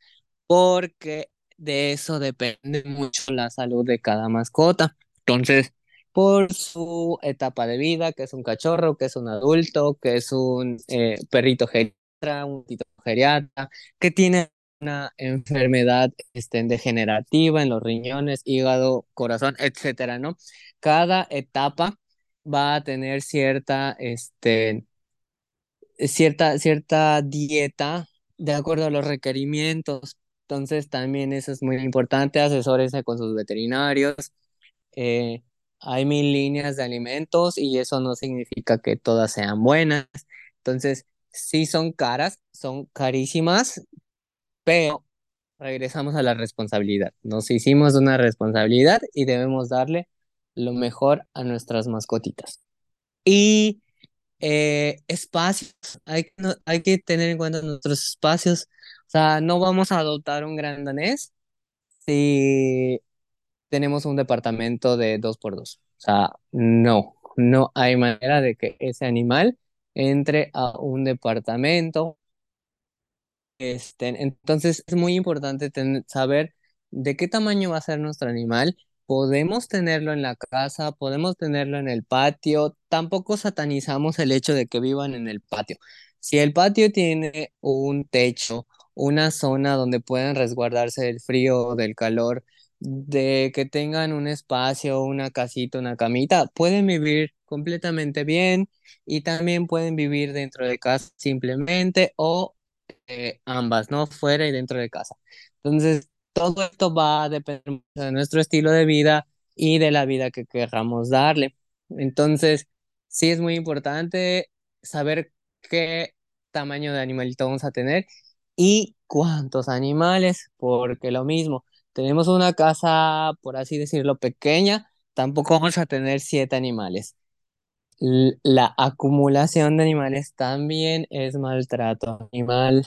porque de eso depende mucho la salud de cada mascota. Entonces, por su etapa de vida, que es un cachorro, que es un adulto, que es un eh, perrito geriatra, un tito geriatra, que tiene una enfermedad este, degenerativa en los riñones, hígado, corazón, etcétera, ¿no? Cada etapa va a tener cierta, este, cierta, cierta dieta de acuerdo a los requerimientos. Entonces, también eso es muy importante, asesórense con sus veterinarios. Eh, hay mil líneas de alimentos y eso no significa que todas sean buenas. Entonces, sí son caras, son carísimas, pero regresamos a la responsabilidad. Nos hicimos una responsabilidad y debemos darle lo mejor a nuestras mascotitas. Y eh, espacios, hay, hay que tener en cuenta nuestros espacios. O sea, no vamos a adoptar un gran danés si tenemos un departamento de dos por dos. O sea, no, no hay manera de que ese animal entre a un departamento. Este, entonces es muy importante saber de qué tamaño va a ser nuestro animal. Podemos tenerlo en la casa, podemos tenerlo en el patio. Tampoco satanizamos el hecho de que vivan en el patio. Si el patio tiene un techo, una zona donde puedan resguardarse del frío o del calor, de que tengan un espacio, una casita, una camita, pueden vivir completamente bien y también pueden vivir dentro de casa simplemente o eh, ambas, ¿no? Fuera y dentro de casa. Entonces, todo esto va a depender de nuestro estilo de vida y de la vida que queramos darle. Entonces, sí es muy importante saber qué tamaño de animalito vamos a tener y cuántos animales, porque lo mismo, tenemos una casa, por así decirlo, pequeña, tampoco vamos a tener siete animales. La acumulación de animales también es maltrato animal.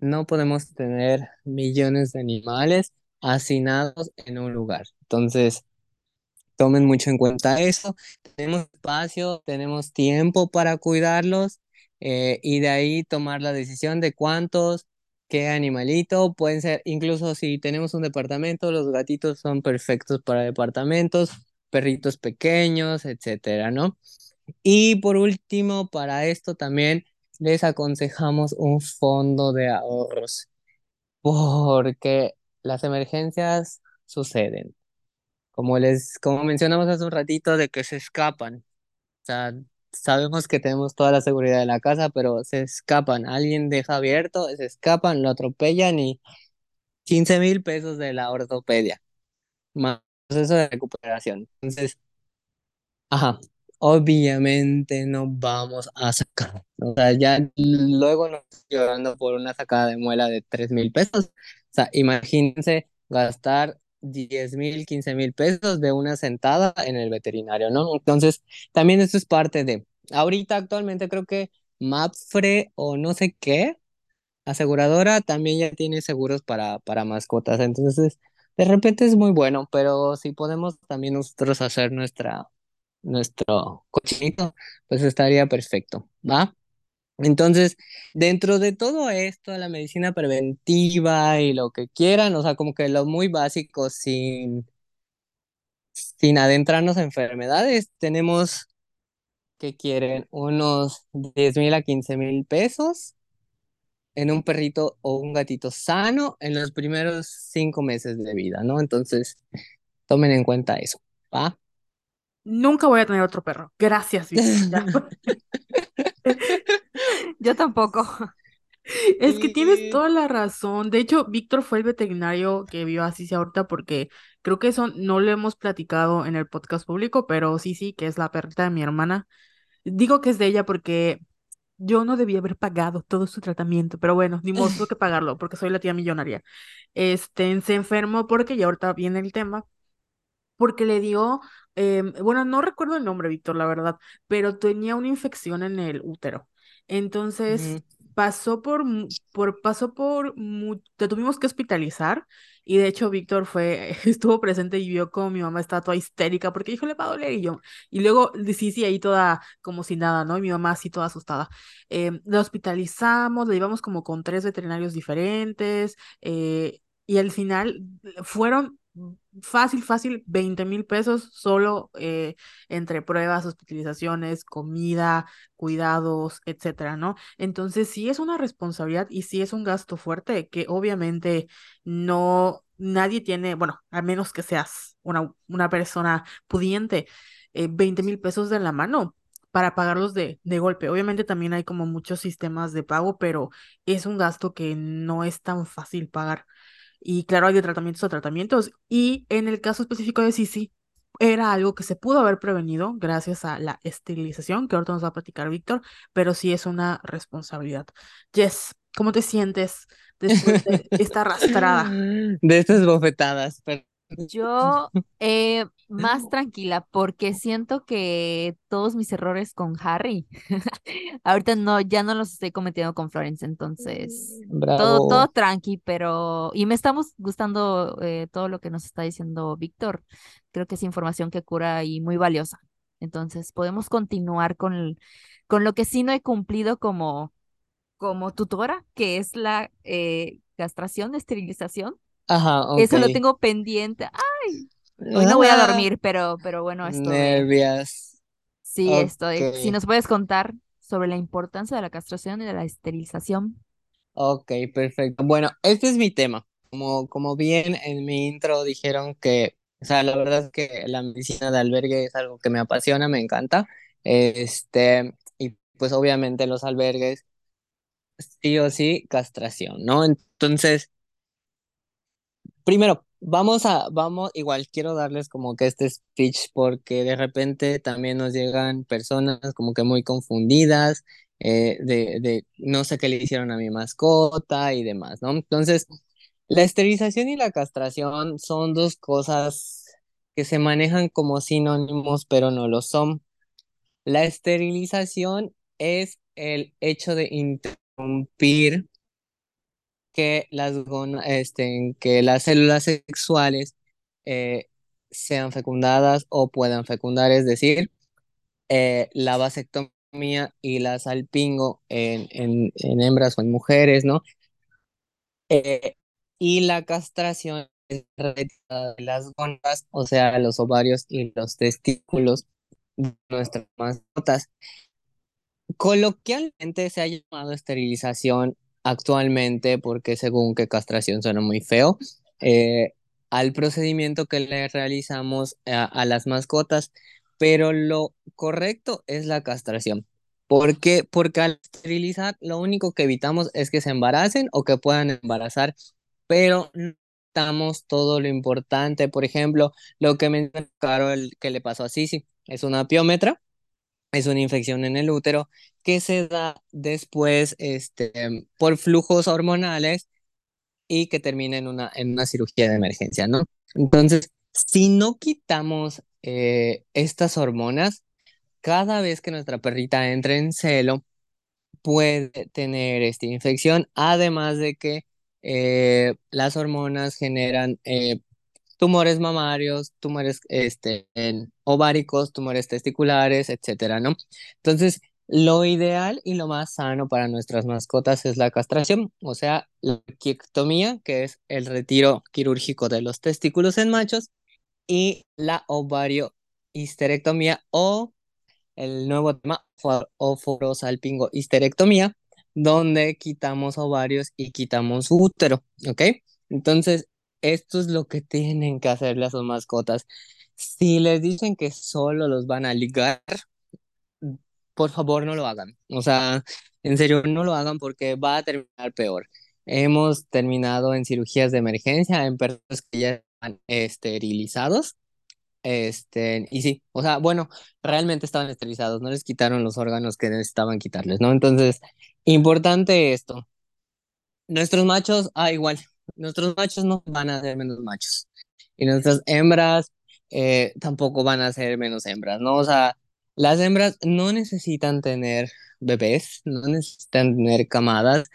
No podemos tener millones de animales hacinados en un lugar. Entonces, tomen mucho en cuenta eso. Tenemos espacio, tenemos tiempo para cuidarlos eh, y de ahí tomar la decisión de cuántos, qué animalito. Pueden ser, incluso si tenemos un departamento, los gatitos son perfectos para departamentos, perritos pequeños, etcétera, ¿no? Y por último, para esto también les aconsejamos un fondo de ahorros, porque las emergencias suceden. Como les, como mencionamos hace un ratito, de que se escapan. O sea, sabemos que tenemos toda la seguridad de la casa, pero se escapan. Alguien deja abierto, se escapan, lo atropellan y quince mil pesos de la ortopedia, más eso de recuperación. Entonces, Ajá, obviamente no vamos a sacar. O sea, ya luego nos llorando por una sacada de muela de tres mil pesos. O sea, imagínense gastar diez mil, quince mil pesos de una sentada en el veterinario, ¿no? Entonces, también eso es parte de. Ahorita actualmente creo que Mapfre o no sé qué aseguradora también ya tiene seguros para, para mascotas. Entonces, de repente es muy bueno, pero si podemos también nosotros hacer nuestra nuestro cochinito, pues estaría perfecto, ¿va? Entonces, dentro de todo esto, la medicina preventiva y lo que quieran, o sea, como que lo muy básico sin, sin adentrarnos a enfermedades, tenemos que quieren unos diez mil a quince mil pesos en un perrito o un gatito sano en los primeros cinco meses de vida, ¿no? Entonces, tomen en cuenta eso, ¿va? Nunca voy a tener otro perro. Gracias. Yo tampoco. Es que tienes toda la razón. De hecho, Víctor fue el veterinario que vio a Sisi ahorita porque creo que eso no lo hemos platicado en el podcast público, pero sí, sí, que es la perrita de mi hermana. Digo que es de ella porque yo no debía haber pagado todo su tratamiento, pero bueno, ni modo, tuve que pagarlo porque soy la tía millonaria. Este, se enfermó porque, y ahorita viene el tema, porque le dio, em, bueno, no recuerdo el nombre, Víctor, la verdad, pero tenía una infección en el útero. Entonces, pasó por, por, pasó por, te tuvimos que hospitalizar y de hecho Víctor fue, estuvo presente y vio como mi mamá estaba toda histérica porque dijo, le va a doler y yo, y luego sí, sí, ahí toda como si nada, ¿no? Y mi mamá así toda asustada. Em, la hospitalizamos, la llevamos como con tres veterinarios diferentes eh, y al final fueron fácil, fácil, veinte mil pesos solo eh, entre pruebas, hospitalizaciones, comida, cuidados, etcétera, ¿no? Entonces sí es una responsabilidad y sí es un gasto fuerte que obviamente no, nadie tiene, bueno, a menos que seas una, una persona pudiente, eh, veinte mil pesos de la mano para pagarlos de, de golpe. Obviamente también hay como muchos sistemas de pago, pero es un gasto que no es tan fácil pagar. Y claro, hay de tratamientos a tratamientos. Y en el caso específico de Sisi, era algo que se pudo haber prevenido gracias a la esterilización, que ahorita nos va a platicar Víctor, pero sí es una responsabilidad. Jess, ¿cómo te sientes después de esta arrastrada? De estas bofetadas, pero Yo, eh, más tranquila porque siento que todos mis errores con Harry, ahorita no, ya no los estoy cometiendo con Florence, entonces todo, todo Bravo. tranqui, pero y me estamos gustando eh, todo lo que nos está diciendo Víctor. Creo que es información que cura y muy valiosa. Entonces podemos continuar con, el- con lo que sí no he cumplido como, como tutora, que es la eh, castración, esterilización. Ajá. Eso lo tengo pendiente. Ay, hoy no voy a dormir, pero, pero bueno, estoy, nervias. sí, estoy. Si nos puedes contar sobre la importancia de la castración y de la esterilización. ok, perfecto. Bueno, este es mi tema. Como, como bien en mi intro dijeron que, o sea, la verdad es que la medicina de albergue es algo que me apasiona, me encanta. Este, y pues obviamente los albergues, sí o sí, castración, ¿no? Entonces, Primero, vamos a, vamos, igual quiero darles como que este speech porque de repente también nos llegan personas como que muy confundidas eh, de, de no sé qué le hicieron a mi mascota y demás, ¿no? Entonces, la esterilización y la castración son dos cosas que se manejan como sinónimos, pero no lo son. La esterilización es el hecho de interrumpir que las, este, que las células sexuales eh, sean fecundadas o puedan fecundar, es decir, eh, la vasectomía y la salpingo en, en, en hembras o en mujeres, ¿no? Eh, y la castración de las gónadas, o sea, los ovarios y los testículos de nuestras mascotas. Coloquialmente se ha llamado esterilización actualmente porque según que castración suena muy feo, eh, al procedimiento que le realizamos a, las mascotas, pero lo correcto es la castración. ¿Por qué? Porque al esterilizar lo único que evitamos es que se embaracen o que puedan embarazar, pero no evitamos todo lo importante. Por ejemplo, lo que mencionó Carol que le pasó a Sisi, es una piómetra es una infección en el útero que se da después este, por flujos hormonales y que termina en una, en una cirugía de emergencia, ¿no? Entonces, si no quitamos eh, estas hormonas, cada vez que nuestra perrita entre en celo, puede tener esta infección, además de que eh, las hormonas generan eh, tumores mamarios, tumores este, en ováricos, tumores testiculares, etcétera, ¿no? Entonces, lo ideal y lo más sano para nuestras mascotas es la castración, o sea, la quiectomía, que es el retiro quirúrgico de los testículos en machos, y la ovario histerectomía o el nuevo tema oforosalpingo histerectomía, donde quitamos ovarios y quitamos útero. Entonces, esto es lo que tienen que hacerle a sus mascotas. Si les dicen que solo los van a ligar, por favor no lo hagan. O sea, en serio, no lo hagan porque va a terminar peor. Hemos terminado en cirugías de emergencia en personas que ya están esterilizados este, y sí, o sea, bueno, realmente estaban esterilizados, no les quitaron los órganos que necesitaban quitarles, ¿no? Entonces, importante esto. Nuestros machos, ah, igual, nuestros machos no van a ser menos machos. Y nuestras hembras eh, tampoco van a ser menos hembras, ¿no? O sea, las hembras no necesitan tener bebés, no necesitan tener camadas.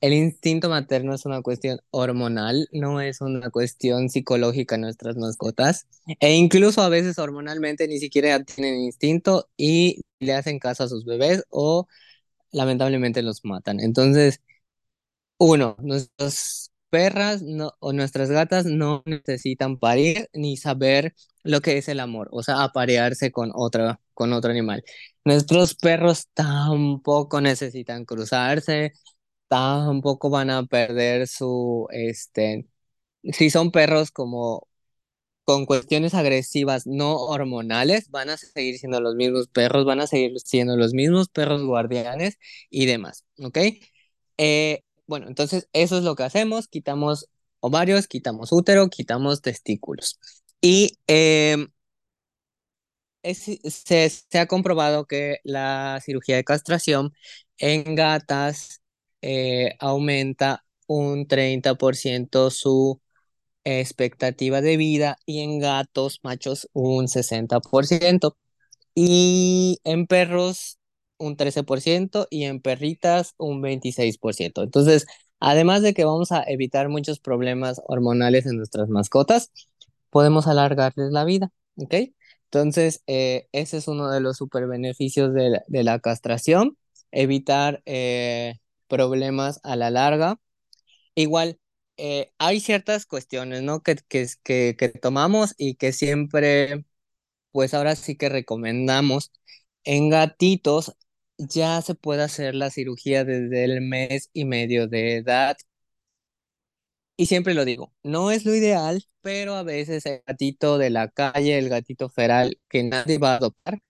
El instinto materno es una cuestión hormonal, no es una cuestión psicológica en nuestras mascotas. E incluso a veces hormonalmente ni siquiera tienen instinto y le hacen caso a sus bebés o lamentablemente los matan. Entonces, uno, nuestras perras no, o nuestras gatas no necesitan parir ni saber lo que es el amor, o sea, aparearse con otra, con otro animal. Nuestros perros tampoco necesitan cruzarse, tampoco van a perder su, este, si son perros como con cuestiones agresivas no hormonales, van a seguir siendo los mismos perros, van a seguir siendo los mismos perros guardianes y demás, ¿ok? Eh, bueno, entonces eso es lo que hacemos, quitamos ovarios, quitamos útero, quitamos testículos. Y se, se ha comprobado que la cirugía de castración en gatas eh, aumenta un 30% su expectativa de vida y en gatos machos un 60% y en perros un 13% y en perritas un 26%. Entonces, además de que vamos a evitar muchos problemas hormonales en nuestras mascotas, podemos alargarles la vida, ¿ok? Entonces, eh, ese es uno de los super beneficios de la, castración, evitar eh, problemas a la larga. Igual, eh, hay ciertas cuestiones, ¿no? Que, que, que tomamos y que siempre, pues ahora sí que recomendamos. En gatitos ya se puede hacer la cirugía desde el mes y medio de edad. Y siempre lo digo, no es lo ideal, pero a veces el gatito de la calle, el gatito feral que nadie va a adoptar,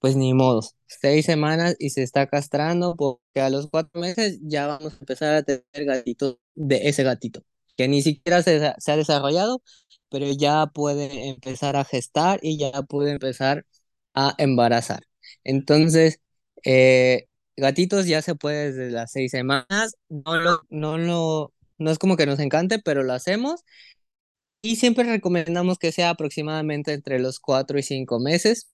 pues ni modo, seis semanas y se está castrando porque a los cuatro meses ya vamos a empezar a tener gatitos de ese gatito, que ni siquiera se, se ha desarrollado, pero ya puede empezar a gestar y ya puede empezar a embarazar. Entonces, eh, gatitos ya se puede desde las seis semanas, no lo, no lo, no es como que nos encante, pero lo hacemos. Y siempre recomendamos que sea aproximadamente entre los cuatro y cinco meses.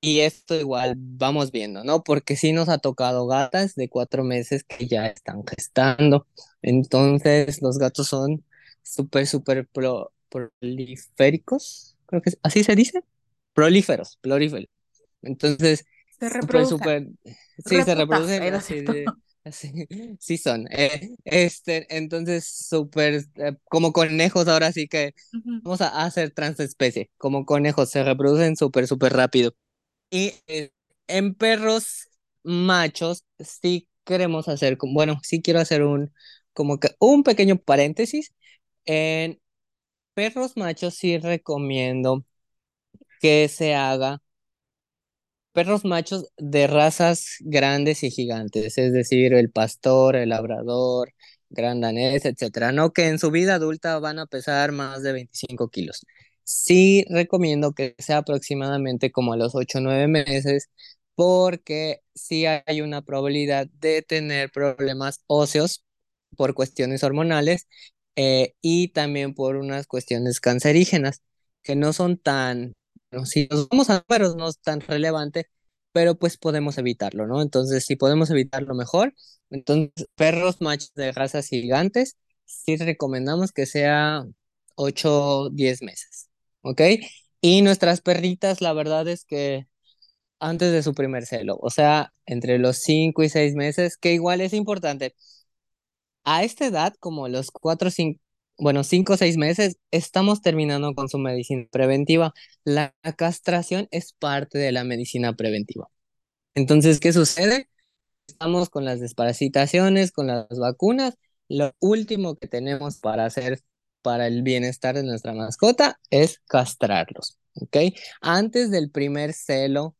Y esto igual vamos viendo, ¿no? Porque sí nos ha tocado gatas de cuatro meses que ya están gestando. Entonces, los gatos son súper, súper pro, proliféricos. Creo que así se dice. Prolíferos, prolíferos. Entonces, Se súper, sí, se era así sí son. eh, este, entonces, súper, eh, como conejos ahora sí que vamos a hacer transespecie, como conejos, se reproducen súper, súper rápido. Y eh, en perros machos sí queremos hacer, bueno, sí quiero hacer un, como que un pequeño paréntesis. En perros machos sí recomiendo que se haga perros machos de razas grandes y gigantes, es decir, el pastor, el labrador, gran danés, etcétera, no que en su vida adulta van a pesar más de 25 kilos. Sí recomiendo que sea aproximadamente como a los 8 o 9 meses, porque sí hay una probabilidad de tener problemas óseos por cuestiones hormonales eh, y también por unas cuestiones cancerígenas que no son tan, si nos vamos a números no es tan relevante, pero pues podemos evitarlo, ¿no? Entonces, si podemos evitarlo mejor, entonces perros machos de razas gigantes, sí recomendamos que sea 8 o 10 meses, ¿ok? Y nuestras perritas, la verdad es que antes de su primer celo, o sea, entre los 5 y 6 meses, que igual es importante. A esta edad, como los 4 o 5, bueno, 5 o 6 meses, estamos terminando con su medicina preventiva. La castración es parte de la medicina preventiva. Entonces, ¿qué sucede? Estamos con las desparasitaciones, con las vacunas. Lo último que tenemos para hacer para el bienestar de nuestra mascota es castrarlos, ¿ok? Antes del primer celo,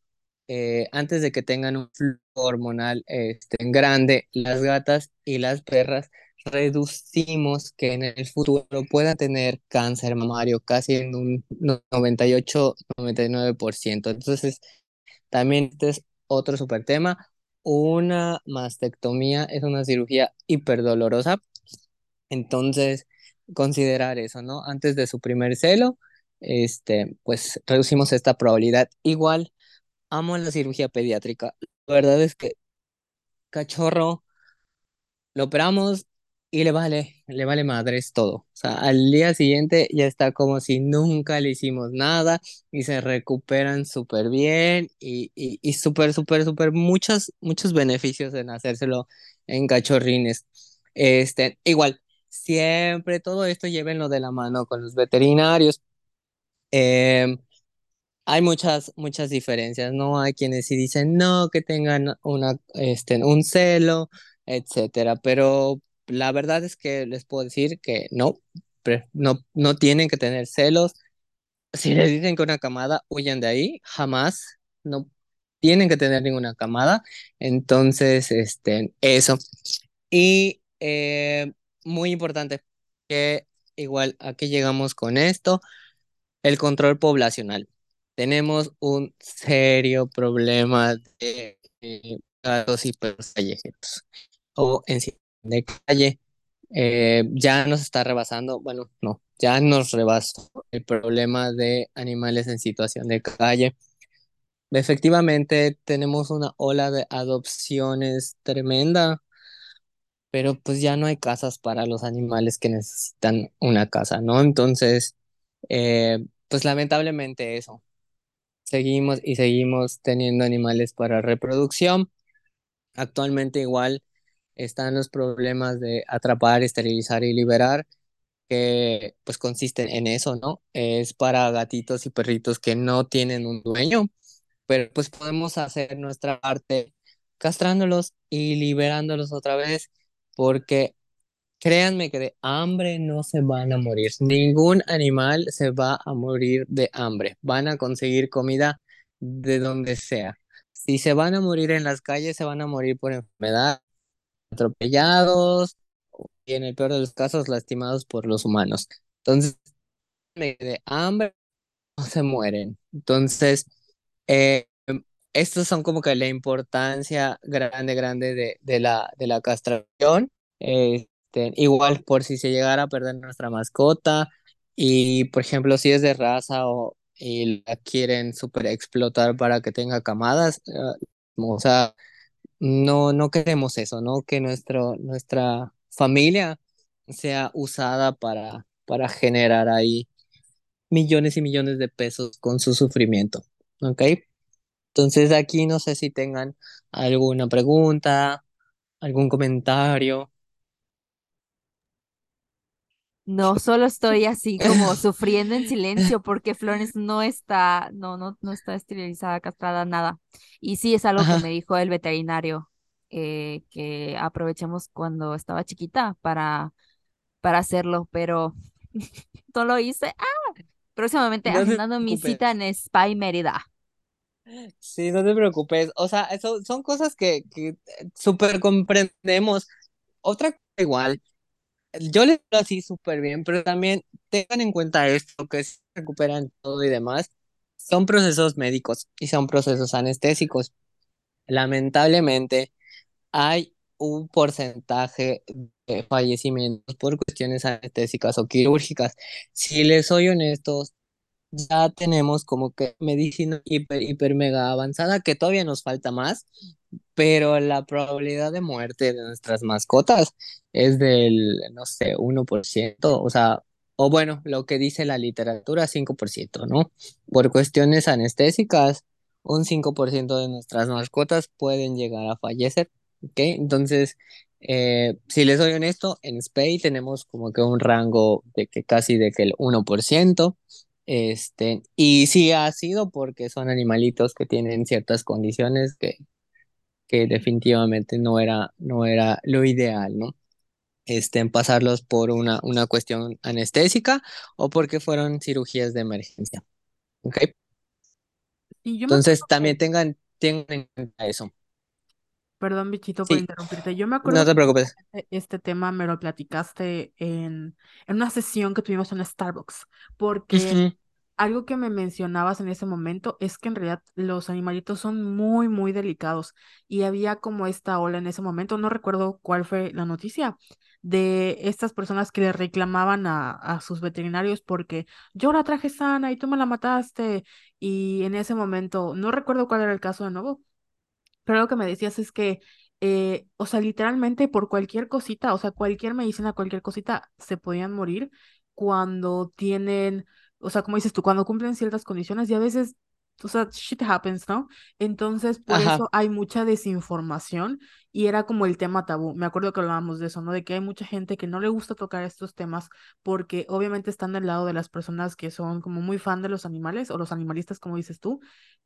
eh, antes de que tengan un flujo hormonal este, grande, las gatas y las perras reducimos que en el futuro puedan tener cáncer mamario casi en un 98-99%. Entonces, también este es otro super tema. Una mastectomía es una cirugía hiperdolorosa. Entonces, considerar eso, ¿no? Antes de su primer celo, este, pues reducimos esta probabilidad. Igual, amo la cirugía pediátrica. La verdad es que cachorro, lo operamos y le vale, le vale madres todo. O sea, al día siguiente ya está como si nunca le hicimos nada y se recuperan súper bien y, y, y súper, súper, súper muchos, muchos beneficios en hacérselo en cachorrines. Este, igual, siempre todo esto llévenlo de la mano con los veterinarios. Em, hay muchas, muchas diferencias, ¿no? Hay quienes sí dicen no, que tengan una, este, un celo, etcétera, pero la verdad es que les puedo decir que no, no, no tienen que tener celos. Si les dicen que una camada, huyan de ahí, jamás, no tienen que tener ninguna camada. Entonces, este, eso. Y eh, muy importante, que igual aquí llegamos con esto el control poblacional. Tenemos un serio problema de eh, gatos y perros callejeros o de calle. eh, ya nos está rebasando, bueno, no, ya nos rebasó el problema de animales en situación de calle. Efectivamente, tenemos una ola de adopciones tremenda, pero pues ya no hay casas para los animales que necesitan una casa, ¿no? Entonces, eh, pues lamentablemente eso. Seguimos y seguimos teniendo animales para reproducción. Actualmente igual están los problemas de atrapar, esterilizar y liberar, que pues consisten en eso, ¿no? Es para gatitos y perritos que no tienen un dueño, pero pues podemos hacer nuestra parte castrándolos y liberándolos otra vez, porque créanme que de hambre no se van a morir. Ningún animal se va a morir de hambre. Van a conseguir comida de donde sea. Si se van a morir en las calles, se van a morir por enfermedad, atropellados y en el peor de los casos lastimados por los humanos. Entonces, de hambre no se mueren. Entonces, eh, estos son como que la importancia grande, grande de, de la, de la castración. Este, igual por si se llegara a perder nuestra mascota y, por ejemplo, si es de raza o y la quieren super explotar para que tenga camadas, eh, o sea, no, no queremos eso, ¿no? Que nuestro, nuestra familia sea usada para, para generar ahí millones y millones de pesos con su sufrimiento, ¿ok? Entonces aquí no sé si tengan alguna pregunta, algún comentario. No, solo estoy así como sufriendo en silencio porque Flores no está, no, no, no está esterilizada, castrada, nada. Y sí es algo que me dijo el veterinario, eh, que aprovechemos cuando estaba chiquita para, para hacerlo, pero no lo hice. Ah, próximamente No te agendando mi cita en Spy Mérida. Sí, no te preocupes. O sea, eso son cosas que, que eh, súper comprendemos. Otra cosa igual, yo le digo así súper bien, pero también tengan en cuenta esto, que se recuperan todo y demás. Son procesos médicos y son procesos anestésicos. Lamentablemente, hay un porcentaje de fallecimientos por cuestiones anestésicas o quirúrgicas. Si les soy honesto, ya tenemos como que medicina hiper, hiper mega avanzada, que todavía nos falta más, pero la probabilidad de muerte de nuestras mascotas es del, no sé, uno por ciento o sea, o bueno, lo que dice la literatura, cinco por ciento ¿no? Por cuestiones anestésicas, un 5% de nuestras mascotas pueden llegar a fallecer, ¿ok? Entonces, eh, si les soy honesto, en Spay tenemos como que un rango de que casi de que el uno por ciento este, y sí ha sido porque son animalitos que tienen ciertas condiciones que, que definitivamente no era, no era lo ideal, ¿no? Este, pasarlos por una, una cuestión anestésica o porque fueron cirugías de emergencia, Entonces también tengan, tengan en cuenta eso. Perdón, bichito, por Sí, interrumpirte. Yo me no acuerdo te que preocupes. este este tema me lo platicaste en, en una sesión que tuvimos en Starbucks, porque algo que me mencionabas en ese momento es que en realidad los animalitos son muy, muy delicados y había como esta ola en ese momento, no recuerdo cuál fue la noticia, de estas personas que le reclamaban a, a sus veterinarios porque yo la traje sana y tú me la mataste y en ese momento, no recuerdo cuál era el caso de nuevo pero lo que me decías es que, eh, o sea, literalmente por cualquier cosita, o sea, cualquier medicina, cualquier cosita, se podían morir cuando tienen, o sea, como dices tú, cuando cumplen ciertas condiciones y a veces, o sea, shit happens, ¿no? Entonces, por Ajá. eso hay mucha desinformación y era como el tema tabú. Me acuerdo que hablábamos de eso, ¿no? De que hay mucha gente que no le gusta tocar estos temas porque obviamente están del lado de las personas que son como muy fan de los animales o los animalistas, como dices tú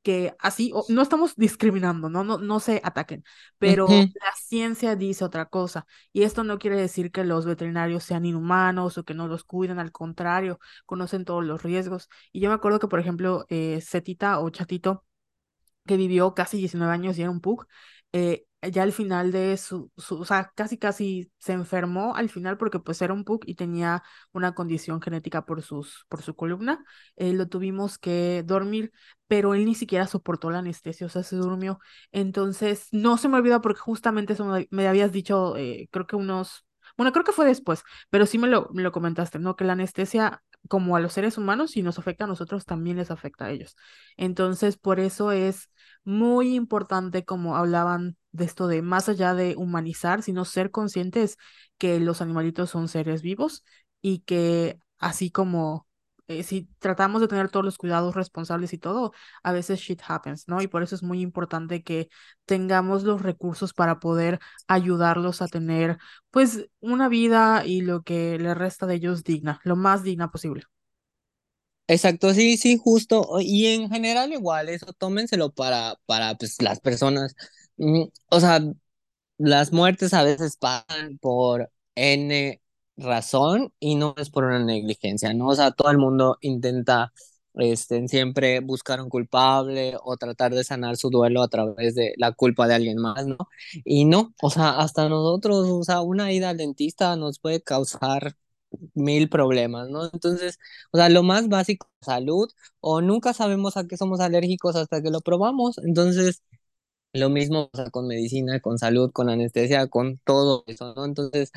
que así, o- no estamos discriminando, ¿no? No, no se ataquen, pero ujú, la ciencia dice otra cosa. Y esto no quiere decir que los veterinarios sean inhumanos o que no los cuiden, al contrario, conocen todos los riesgos. Y yo me acuerdo que, por ejemplo, eh, Cetita o Chatito, que vivió casi 19 años y era un pug, eh, ya al final de su, su, o sea, casi casi se enfermó al final porque pues era un pug y tenía una condición genética por sus, por su columna, eh, lo tuvimos que dormir, pero él ni siquiera soportó la anestesia, o sea, se durmió. Entonces, no se me olvida porque justamente eso me, me habías dicho, eh, creo que unos Bueno, creo que fue después, pero sí me lo, me lo comentaste, ¿no? Que la anestesia, como a los seres humanos, si nos afecta a nosotros, también les afecta a ellos. Entonces, por eso es muy importante, como hablaban de esto de más allá de humanizar, sino ser conscientes que los animalitos son seres vivos y que así como eh, si tratamos de tener todos los cuidados responsables y todo, a veces shit happens, ¿no? Y por eso es muy importante que tengamos los recursos para poder ayudarlos a tener, pues, una vida y lo que le resta de ellos digna, lo más digna posible. Exacto, sí, sí, justo. Y en general igual, eso tómenselo para, para pues, las personas. Mm, O sea, las muertes a veces pasan por N razón y no es por una negligencia, ¿no? O sea, todo el mundo intenta este, siempre buscar un culpable o tratar de sanar su duelo a través de la culpa de alguien más, ¿no? Y no, o sea, hasta nosotros, o sea, una ida al dentista nos puede causar mil problemas, ¿no? Entonces, o sea, lo más básico, salud, o nunca sabemos a qué somos alérgicos hasta que lo probamos, entonces lo mismo pasa con medicina, con salud, con anestesia, con todo eso, ¿no? Entonces,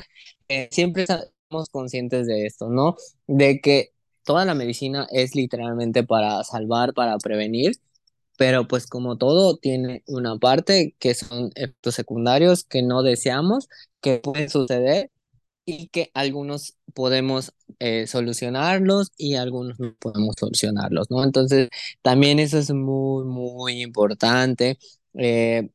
eh, siempre estamos conscientes de esto, ¿no? De que toda la medicina es literalmente para salvar, para prevenir, pero pues como todo tiene una parte que son efectos secundarios que no deseamos, que pueden suceder y que algunos podemos eh, solucionarlos y algunos no podemos solucionarlos, ¿no? Entonces, también eso es muy, muy importante. Eh,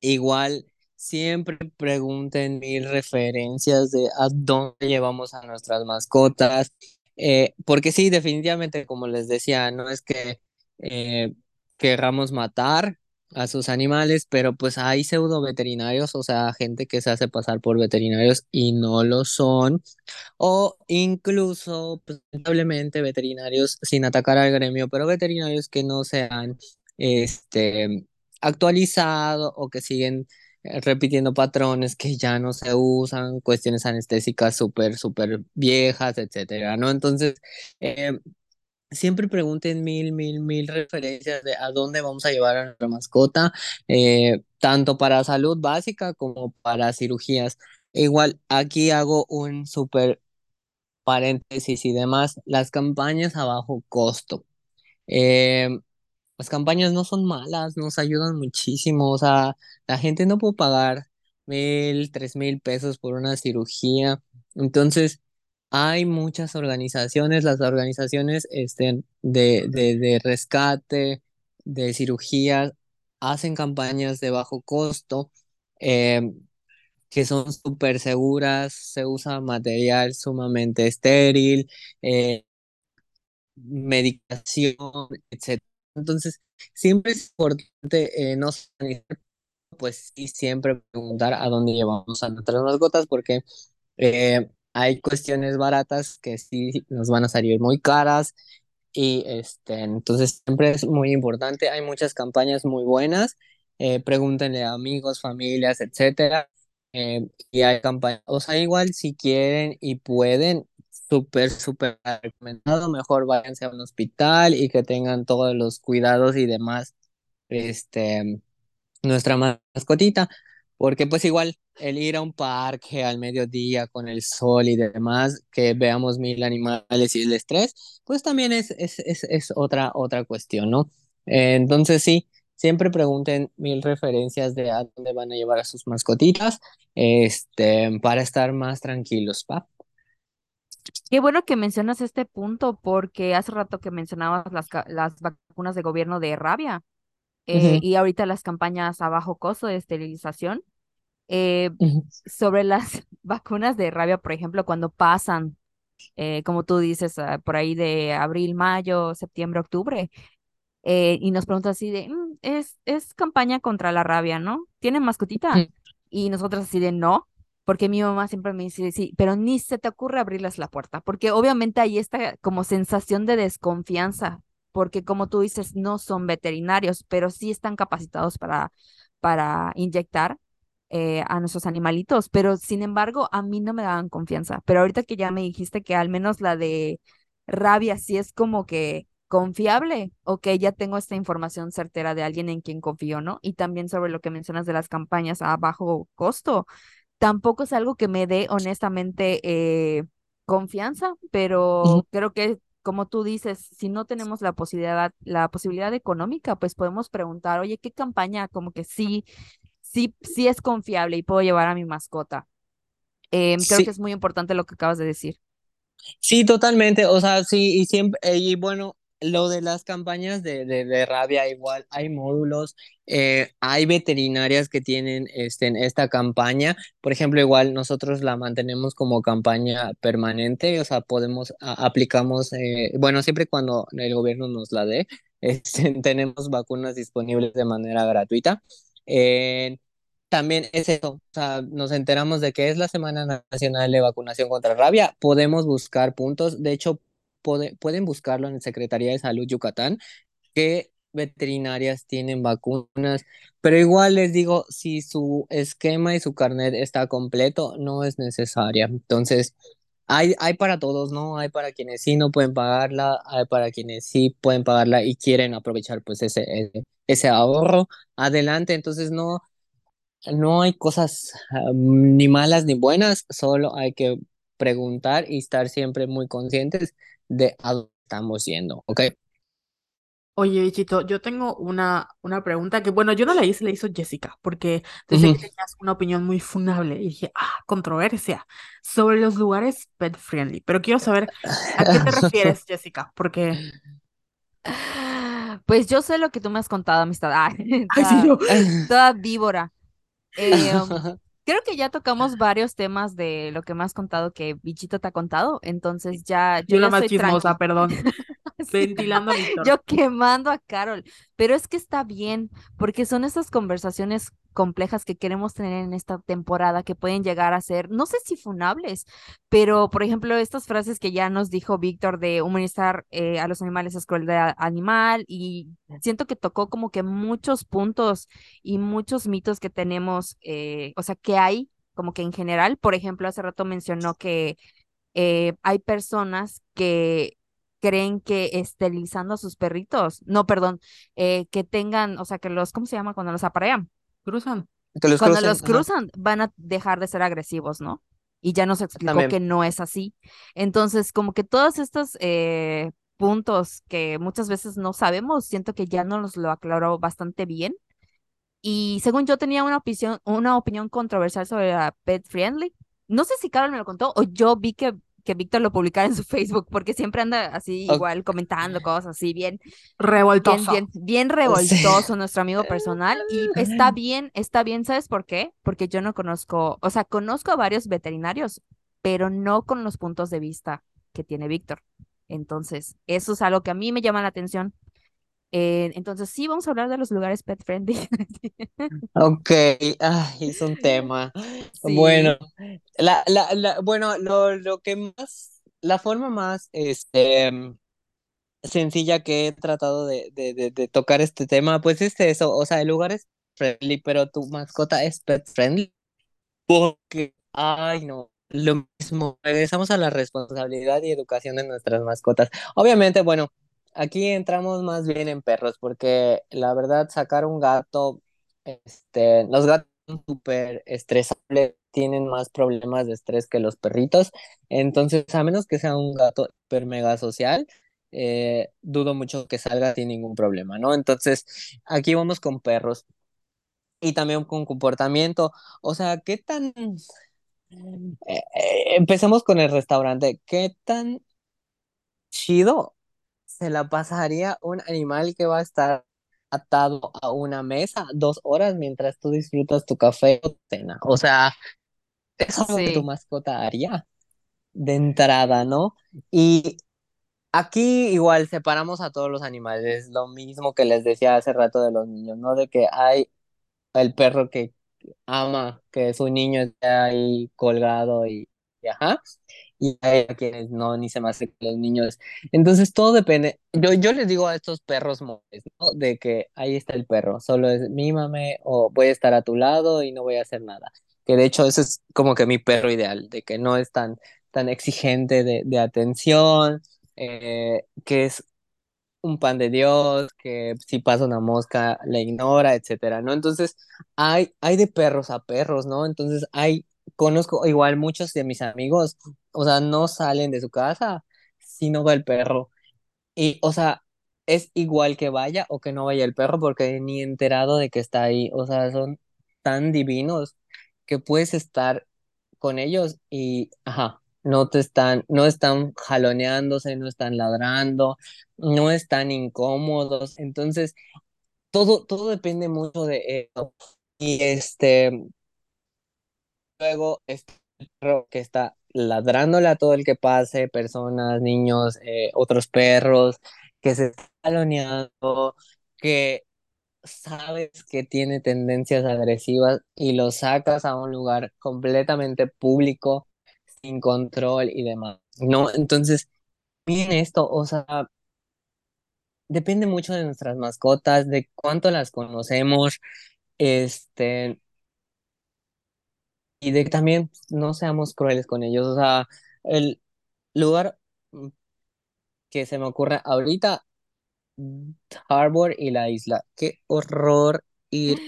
igual, siempre pregunten mil referencias de a dónde llevamos a nuestras mascotas, eh, porque sí, definitivamente, como les decía, no es que eh, querramos matar a sus animales, pero pues hay pseudo veterinarios, o sea, gente que se hace pasar por veterinarios y no lo son, o incluso, pues, lamentablemente, veterinarios sin atacar al gremio, pero veterinarios que no se han, este, actualizado o que siguen eh, repitiendo patrones que ya no se usan, cuestiones anestésicas súper, súper viejas, etcétera, ¿no? Entonces, eh, siempre pregunten mil, mil, mil referencias de a dónde vamos a llevar a nuestra mascota, eh, tanto para salud básica como para cirugías. Igual, aquí hago un súper paréntesis y demás, las campañas a bajo costo. Las campañas no son malas, nos ayudan muchísimo. O sea, la gente no puede pagar mil, tres mil pesos por una cirugía. Entonces, hay muchas organizaciones, las organizaciones este, de, de, de rescate, de cirugías, hacen campañas de bajo costo, eh, que son súper seguras, se usa material sumamente estéril, eh, medicación, etcétera. Entonces, siempre es importante eh, no pues sí, siempre preguntar a dónde llevamos a nuestras mascotas, porque eh, hay cuestiones baratas que sí nos van a salir muy caras. Y este, entonces siempre es muy importante. Hay muchas campañas muy buenas. eh, pregúntenle a amigos, familias, etcétera. eh, y hay campañas, o sea, igual si quieren y pueden, súper, súper recomendado. Mejor váyanse a un hospital y que tengan todos los cuidados y demás, este, nuestra mascotita, porque pues igual el ir a un parque al mediodía con el sol y demás, que veamos mil animales y el estrés, pues también es, es, es, es otra, otra cuestión, ¿no? Entonces sí, siempre pregunten mil referencias de a dónde van a llevar a sus mascotitas, este, para estar más tranquilos, ¿va? Qué bueno que mencionas este punto porque hace rato que mencionabas las, las vacunas de gobierno de rabia eh, y ahorita las campañas a bajo costo de esterilización. eh, sobre las vacunas de rabia, por ejemplo, cuando pasan, eh, como tú dices, ah, por ahí de abril, mayo, septiembre, octubre, eh, y nos pregunta así de, "Mm, es, es campaña contra la rabia, ¿no? ¿Tienen mascotita? ujú, Y nosotros así de, no, porque mi mamá siempre me dice, sí, pero ni se te ocurre abrirles la puerta, porque obviamente hay esta como sensación de desconfianza, porque como tú dices, no son veterinarios, pero sí están capacitados para, para inyectar eh, a nuestros animalitos, pero sin embargo, a mí no me daban confianza. Pero ahorita que ya me dijiste que al menos la de rabia sí es como que confiable o que ya tengo esta información certera de alguien en quien confío, ¿no? Y también sobre lo que mencionas de las campañas a bajo costo. Tampoco es algo que me dé honestamente eh, confianza, pero creo que como tú dices, si no tenemos la posibilidad, la posibilidad económica, pues podemos preguntar, oye, ¿qué campaña como que sí, sí, sí es confiable y puedo llevar a mi mascota? Em, creo que es muy importante lo que acabas de decir. Sí, totalmente, o sea, sí, y siempre, y bueno, lo de las campañas de, de, de rabia, igual hay módulos, eh, hay veterinarias que tienen este, en esta campaña, por ejemplo, igual nosotros la mantenemos como campaña permanente, o sea, podemos, aplicamos, eh, bueno, siempre cuando el gobierno nos la dé, este, tenemos vacunas disponibles de manera gratuita. También es eso, o sea, nos enteramos de que es la Semana Nacional de Vacunación contra Rabia, podemos buscar puntos, de hecho, pode- pueden buscarlo en Secretaría de Salud Yucatán, qué veterinarias tienen vacunas, pero igual les digo, si su esquema y su carnet está completo, no es necesaria. Entonces, hay, hay para todos, ¿no? Hay para quienes sí no pueden pagarla, hay para quienes sí pueden pagarla y quieren aprovechar pues ese, ese, ese ahorro. Adelante, entonces no. No hay cosas ah, ni malas ni buenas, solo hay que preguntar y estar siempre muy conscientes de a dónde estamos yendo, ¿ok? Oye, Bichito, yo tengo una, una pregunta que, bueno, yo no la hice, la hizo Jessica, porque decía Ujú. que tenías una opinión muy funable y dije, ah, controversia sobre los lugares pet friendly. Pero quiero saber a qué te refieres, Jessica, porque, Pues yo sé lo que tú me has contado, amistad. Ah, ay, sí, toda, yo, toda víbora. Eh, um, creo que ya tocamos varios temas de lo que me has contado que Bichito te ha contado, entonces ya yo yo la más chismosa, tranqui. perdón, ventilando. Yo quemando a Carol, pero es que está bien, porque son esas conversaciones complejas que queremos tener en esta temporada que pueden llegar a ser, no sé si funables, pero por ejemplo, estas frases que ya nos dijo Víctor de humanizar eh, a los animales es crueldad animal y siento que tocó como que muchos puntos y muchos mitos que tenemos, eh, o sea, que hay como que en general, por ejemplo, hace rato mencionó que eh, hay personas que creen que esterilizando a sus perritos, no, perdón, eh, que tengan, o sea, que los, ¿cómo se llama? Cuando los aparean, Cruzan. Que los cuando los ajá, cruzan, van a dejar de ser agresivos, ¿no? Y ya nos explicó también. que no es así. Entonces, como que todos estos eh, puntos que muchas veces no sabemos, siento que ya nos lo aclaró bastante bien. Y según yo tenía una opinión, una opinión controversial sobre la pet friendly. No sé si Carol me lo contó o yo vi que, que Víctor lo publicara en su Facebook, porque siempre anda así igual comentando cosas así, bien, bien, Revoltoso. bien, bien sí. revoltoso nuestro amigo personal. Y está bien, está bien, ¿sabes por qué? Porque yo no conozco, o sea, conozco a varios veterinarios, pero no con los puntos de vista que tiene Víctor. Entonces, eso es algo que a mí me llama la atención. Eh, entonces, sí, vamos a hablar de los lugares pet friendly. Ok, ay, es un tema. Bueno, la, la, la, bueno, lo, lo que más, la forma más, este, sencilla que he tratado de, de, de, de tocar este tema, pues es eso, o sea, el lugar es friendly, pero tu mascota es pet friendly. Porque, ay, no, lo mismo, regresamos a la responsabilidad y educación de nuestras mascotas. Obviamente, bueno, aquí entramos más bien en perros, porque la verdad, sacar un gato, este, los gatos son súper estresables, tienen más problemas de estrés que los perritos, entonces, a menos que sea un gato super mega social, eh, dudo mucho que salga sin ningún problema, ¿no? Entonces, aquí vamos con perros. Y también con comportamiento. O sea, ¿qué tan eh, eh, empecemos con el restaurante. ¿Qué tan chido se la pasaría un animal que va a estar atado a una mesa dos horas mientras tú disfrutas tu café o cena? O sea, es algo que tu mascota haría de entrada, ¿no? Y aquí igual separamos a todos los animales, lo mismo que les decía hace rato de los niños, ¿no? De que hay el perro que ama que su niño esté ahí colgado y, y ajá, y a quienes no, ni se me hace que los niños. Entonces todo depende. Yo, yo les digo a estos perros moles, ¿no? De que ahí está el perro, solo es mímame o voy a estar a tu lado y no voy a hacer nada. Que de hecho ese es como que mi perro ideal, de que no es tan, tan exigente de, de atención, eh, que es un pan de Dios, que si pasa una mosca la ignora, etcétera, ¿no? Entonces, hay, hay de perros a perros, ¿no? Entonces, hay conozco igual muchos de mis amigos, o sea, no salen de su casa si no va el perro. Y, o sea, es igual que vaya o que no vaya el perro porque ni enterado de que está ahí. O sea, son tan divinos que puedes estar con ellos y, ajá, no te están, no están jaloneándose, no están ladrando, no están incómodos. Entonces, todo, todo depende mucho de eso. Y este, luego, este perro que está ladrándole a todo el que pase, personas, niños, eh, otros perros, que se está jaloneando, que sabes que tiene tendencias agresivas y lo sacas a un lugar completamente público, sin control y demás. No, entonces, bien esto, o sea, depende mucho de nuestras mascotas, de cuánto las conocemos, este, y de que también no seamos crueles con ellos. O sea, el lugar mm, que se me ocurre ahorita, Harbor y la isla. Qué horror ir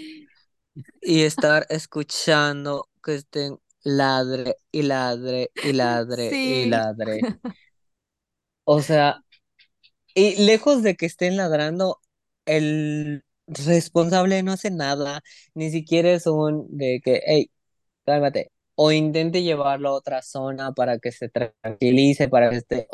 y estar escuchando que estén ladre y ladre y ladre y ladre. O sea, y lejos de que estén ladrando, el responsable no hace nada, ni siquiera es un de que, hey, cálmate, o intente llevarlo a otra zona para que se tranquilice, para que esté...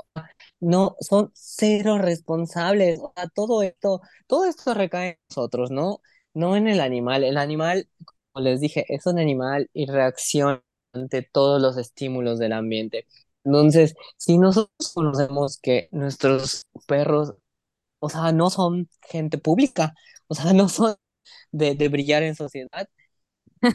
No, son cero responsables. O todo esto, todo esto recae en nosotros, ¿no? No en el animal. El animal, como les dije, es un animal y reacciona ante todos los estímulos del ambiente. Entonces, si nosotros conocemos que nuestros perros, o sea, no son gente pública, o sea, no son de, de brillar en sociedad,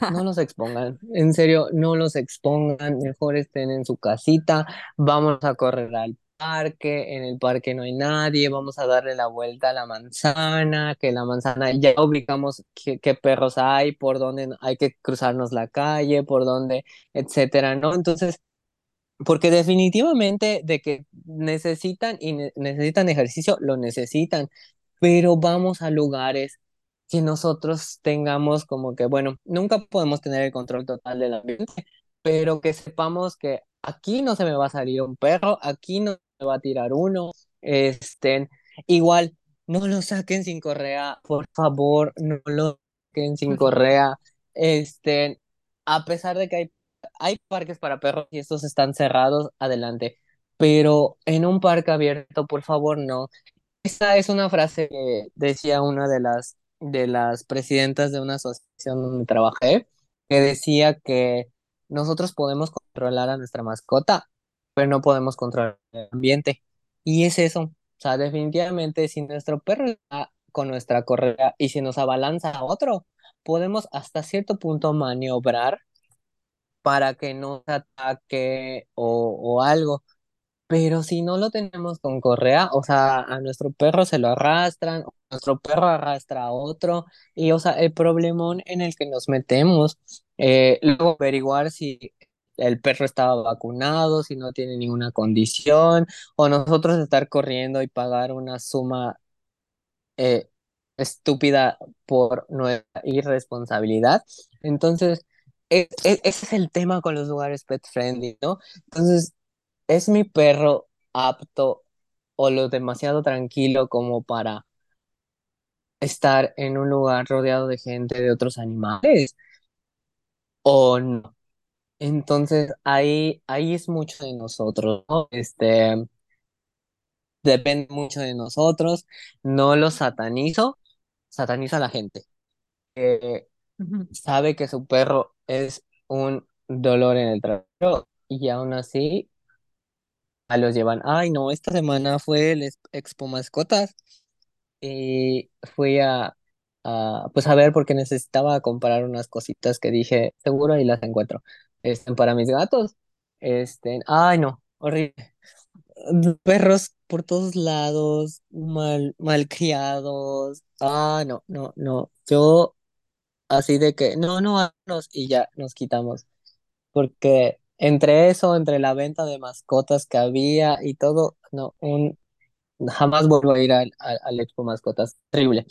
no los expongan, en serio, no los expongan, mejor estén en su casita, vamos a correr al parque, en el parque no hay nadie, vamos a darle la vuelta a la manzana, que la manzana ya ubicamos qué, qué perros hay, por dónde hay que cruzarnos la calle, por dónde, etcétera, ¿no? Entonces, porque definitivamente de que necesitan y ne- necesitan ejercicio, lo necesitan, pero vamos a lugares que nosotros tengamos como que, bueno, nunca podemos tener el control total del ambiente, pero que sepamos que aquí no se me va a salir un perro, aquí no se va a tirar uno, este, igual, no lo saquen sin correa, por favor, no lo saquen sin correa, este, a pesar de que hay hay parques para perros y estos están cerrados, adelante. Pero en un parque abierto, por favor, no. Esta es una frase que decía una de las, de las presidentas de una asociación donde trabajé, que decía que nosotros podemos controlar a nuestra mascota, pero no podemos controlar el ambiente. Y es eso. O sea, definitivamente, si nuestro perro está con nuestra correa y si nos abalanza a otro, podemos hasta cierto punto maniobrar para que no se ataque o, o algo. Pero si no lo tenemos con correa, o sea, a nuestro perro se lo arrastran, nuestro perro arrastra a otro, y o sea, el problemón en el que nos metemos, eh, luego averiguar si el perro estaba vacunado, si no tiene ninguna condición, o nosotros estar corriendo y pagar una suma eh, estúpida por nuestra irresponsabilidad. Entonces, e- e- ese es el tema con los lugares pet friendly, ¿no? Entonces, ¿es mi perro apto o lo demasiado tranquilo como para estar en un lugar rodeado de gente, de otros animales? ¿O no? Entonces, ahí, ahí es mucho de nosotros, ¿no? Este, depende mucho de nosotros. No lo satanizo, satanizo a la gente. Eh, sabe que su perro es un dolor en el trasero y aún así a los llevan. Ay, no, esta semana fue el ex- Expo Mascotas y fui a, a, pues a ver porque necesitaba comprar unas cositas que dije, seguro ahí las encuentro. Este, para mis gatos. Este, ay, no, horrible. Perros por todos lados, mal, malcriados. Ah, no, no, no. Yo así de que, no, no, vámonos y ya nos quitamos. porque entre eso, entre la venta de mascotas que había y todo, no, un, jamás vuelvo a ir al, al, Expo Mascotas, terrible.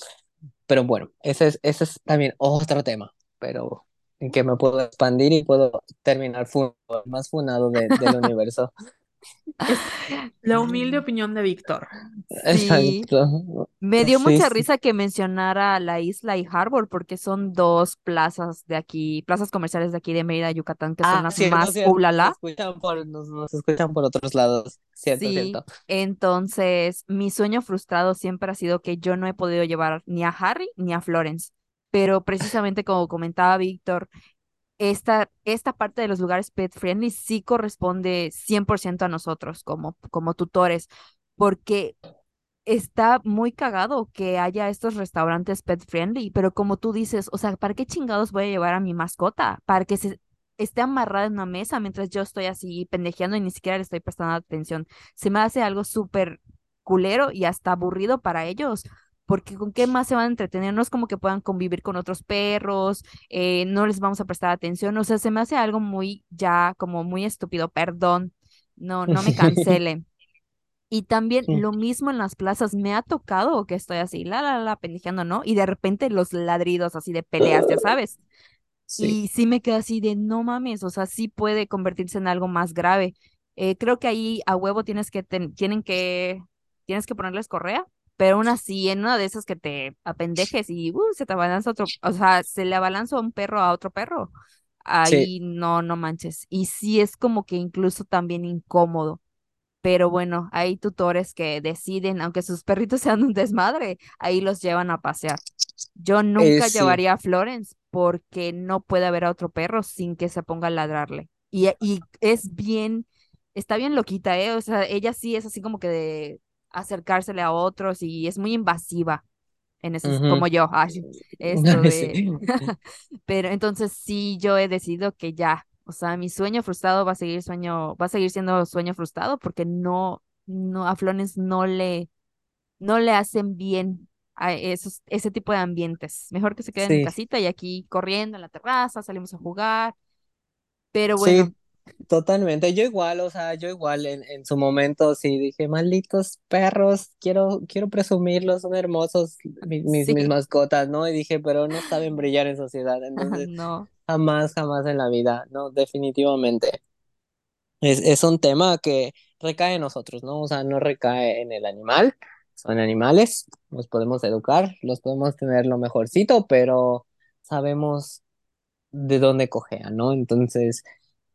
Pero bueno, ese es, ese es también otro tema, pero en que me puedo expandir y puedo terminar fu- más funado de- del universo. La humilde opinión de Víctor. Sí, me dio Sí, mucha sí. risa que mencionara la isla y Harbor porque son dos plazas de aquí, plazas comerciales de aquí de Mérida, Yucatán, que son Ah, las cierto, más cierto. Nos ulala. escuchan por, nos, nos escuchan por otros lados. Cierto, Sí, cierto. entonces mi sueño frustrado siempre ha sido que yo no he podido llevar ni a Harry ni a Florence, pero precisamente como comentaba Víctor, esta, esta parte de los lugares pet friendly sí corresponde 100% a nosotros como, como tutores, porque está muy cagado que haya estos restaurantes pet friendly, pero como tú dices, o sea, ¿para qué chingados voy a llevar a mi mascota? Para que se esté amarrada en una mesa mientras yo estoy así pendejeando y ni siquiera le estoy prestando atención. Se me hace algo súper culero y hasta aburrido para ellos. Porque con qué más se van a entretener, no es como que puedan convivir con otros perros, eh, no les vamos a prestar atención, o sea, se me hace algo muy ya como muy estúpido, perdón, no, no me cancelen. Y también lo mismo en las plazas, me ha tocado que estoy así, la, la, la, pendejeando, ¿no? Y de repente los ladridos así de peleas, ya sabes. Sí. Y sí me quedo así de, no mames, o sea, sí puede convertirse en algo más grave. Eh, creo que ahí a huevo tienes que, ten- tienen que, tienes que ponerles correa, pero aún así, en una de esas que te apendejes y uh, se te abalanza otro, o sea, se le abalanza un perro a otro perro, Sí. ahí no, no manches. Y sí es como que incluso también incómodo. Pero bueno, hay tutores que deciden, aunque sus perritos sean un desmadre, ahí los llevan a pasear. Yo Eh, nunca sí. llevaría a Florence porque no puede haber a otro perro sin que se ponga a ladrarle. Y, y es bien, está bien loquita, ¿eh? O sea, ella sí es así como que de acercársele a otros y es muy invasiva en ese, como yo, ay, esto de, Sí. pero entonces sí, yo he decidido que ya, o sea, mi sueño frustrado va a seguir sueño, va a seguir siendo sueño frustrado porque no, no, a Florence no le, no le hacen bien a esos, ese tipo de ambientes. Mejor que se queden en Sí. casita y aquí corriendo en la terraza, salimos a jugar, pero bueno, Sí, totalmente. Yo igual, o sea, yo igual en, en su momento sí dije, malditos perros, quiero, quiero presumirlos, son hermosos mis, mis, mascotas, ¿no? Y dije, pero no saben brillar en sociedad, entonces no, jamás, jamás en la vida, ¿no? Definitivamente. Es, es un tema que recae en nosotros, ¿no? O sea, no recae en el animal, son animales, los podemos educar, los podemos tener lo mejorcito, pero sabemos de dónde cojean, ¿no? Entonces,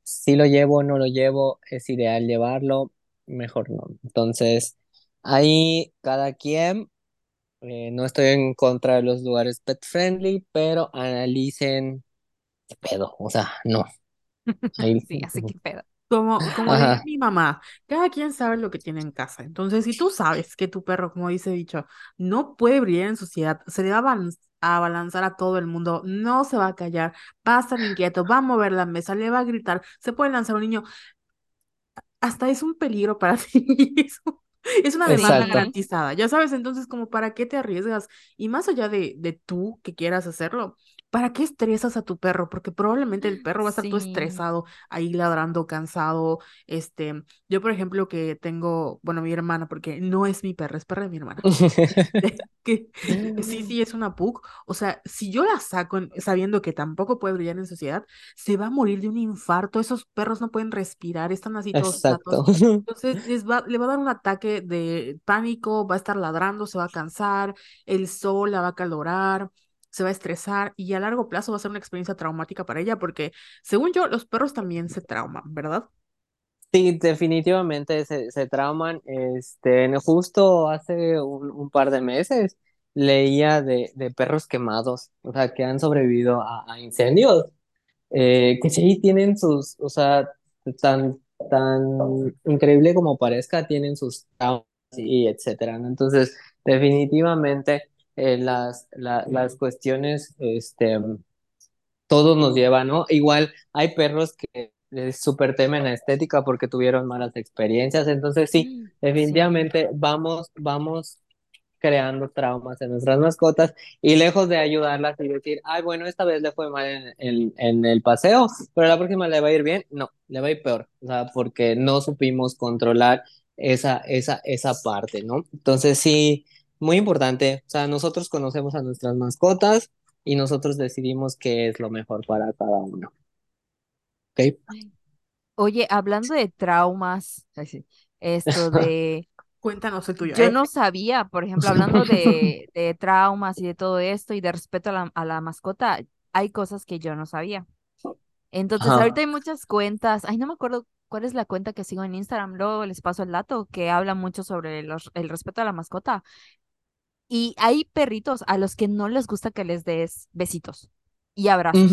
si lo llevo o no lo llevo, es ideal llevarlo, mejor no. Entonces, ahí cada quien, eh, no estoy en contra de los lugares pet friendly, pero analicen qué pedo, o sea, no. Ahí, sí, así que pedo. Como, como ajá, mi mamá, cada quien sabe lo que tiene en casa. Entonces, si tú sabes que tu perro, como dice dicho, no puede brillar en sociedad, se le va a a abalanzar a todo el mundo, no se va a callar, va a estar inquieto, va a mover la mesa, le va a gritar, se puede lanzar un niño, hasta es un peligro para ti. Es, un- es una demanda exacto. Garantizada, ya sabes, entonces como para qué te arriesgas y más allá de, de tú que quieras hacerlo, ¿para qué estresas a tu perro? Porque probablemente el perro va a estar todo estresado, ahí ladrando, cansado. Este, yo por ejemplo que tengo, bueno, mi hermana, porque no es mi perra, es perra de mi hermana. Este, que sí, sí, es una pug. O sea, si yo la saco en- sabiendo que tampoco puede brillar en sociedad, se va a morir de un infarto. Esos perros no pueden respirar, están así todos Exacto. Entonces les va, le va a dar un ataque de pánico, va a estar ladrando, se va a cansar, el sol la va a calorar, se va a estresar y a largo plazo va a ser una experiencia traumática para ella porque, según yo, los perros también se trauman, ¿verdad? Sí, definitivamente se, se trauman. Este, justo hace un, un par de meses leía de, de perros quemados, o sea, que han sobrevivido a, a incendios, eh, que sí tienen sus, o sea, tan, tan increíble como parezca, tienen sus traumas y etcétera. Entonces, definitivamente eh, las, la- las cuestiones, este, todos nos llevan, ¿no? Igual hay perros que súper temen la estética porque tuvieron malas experiencias, entonces sí, sí, definitivamente vamos, vamos creando traumas en nuestras mascotas y lejos de ayudarlas y decir, ay, bueno, esta vez le fue mal en, en, en el paseo, pero la próxima le va a ir bien, no, le va a ir peor, o sea, porque no supimos controlar esa, esa, esa parte, ¿no? Entonces sí, muy importante, o sea, nosotros conocemos a nuestras mascotas, y nosotros decidimos qué es lo mejor para cada uno. ¿Ok? Oye, hablando de traumas, esto de, Cuéntanos el tuyo, yo ¿eh? no sabía, por ejemplo, hablando de, de traumas y de todo esto y de respeto a la, a la mascota, hay cosas que yo no sabía. Entonces, ahorita hay muchas cuentas, ay, no me acuerdo cuál es la cuenta que sigo en Instagram, luego les paso el dato, que habla mucho sobre los- el respeto a la mascota. Y hay perritos a los que no les gusta que les des besitos y abrazos.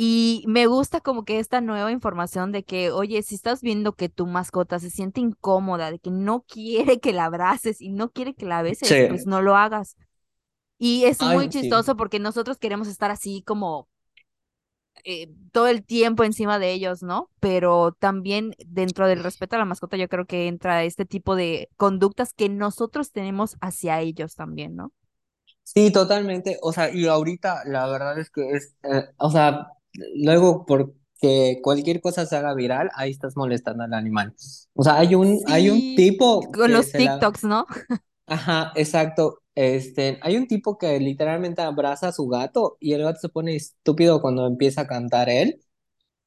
Y me gusta como que esta nueva información de que, oye, si estás viendo que tu mascota se siente incómoda, de que no quiere que la abraces y no quiere que la beses, pues no lo hagas. Y es muy sí. chistoso porque nosotros queremos estar así como eh, todo el tiempo encima de ellos, ¿no? Pero también dentro del respeto a la mascota yo creo que entra este tipo de conductas que nosotros tenemos hacia ellos también, ¿no? Sí, totalmente. O sea, y ahorita la verdad es que es, eh, o sea, luego porque cualquier cosa se haga viral, ahí estás molestando al animal. O sea, hay un, hay un tipo con que los la, TikToks, ¿no? ajá, exacto. Este, hay un tipo que literalmente abraza a su gato y el gato se pone estúpido cuando empieza a cantar él.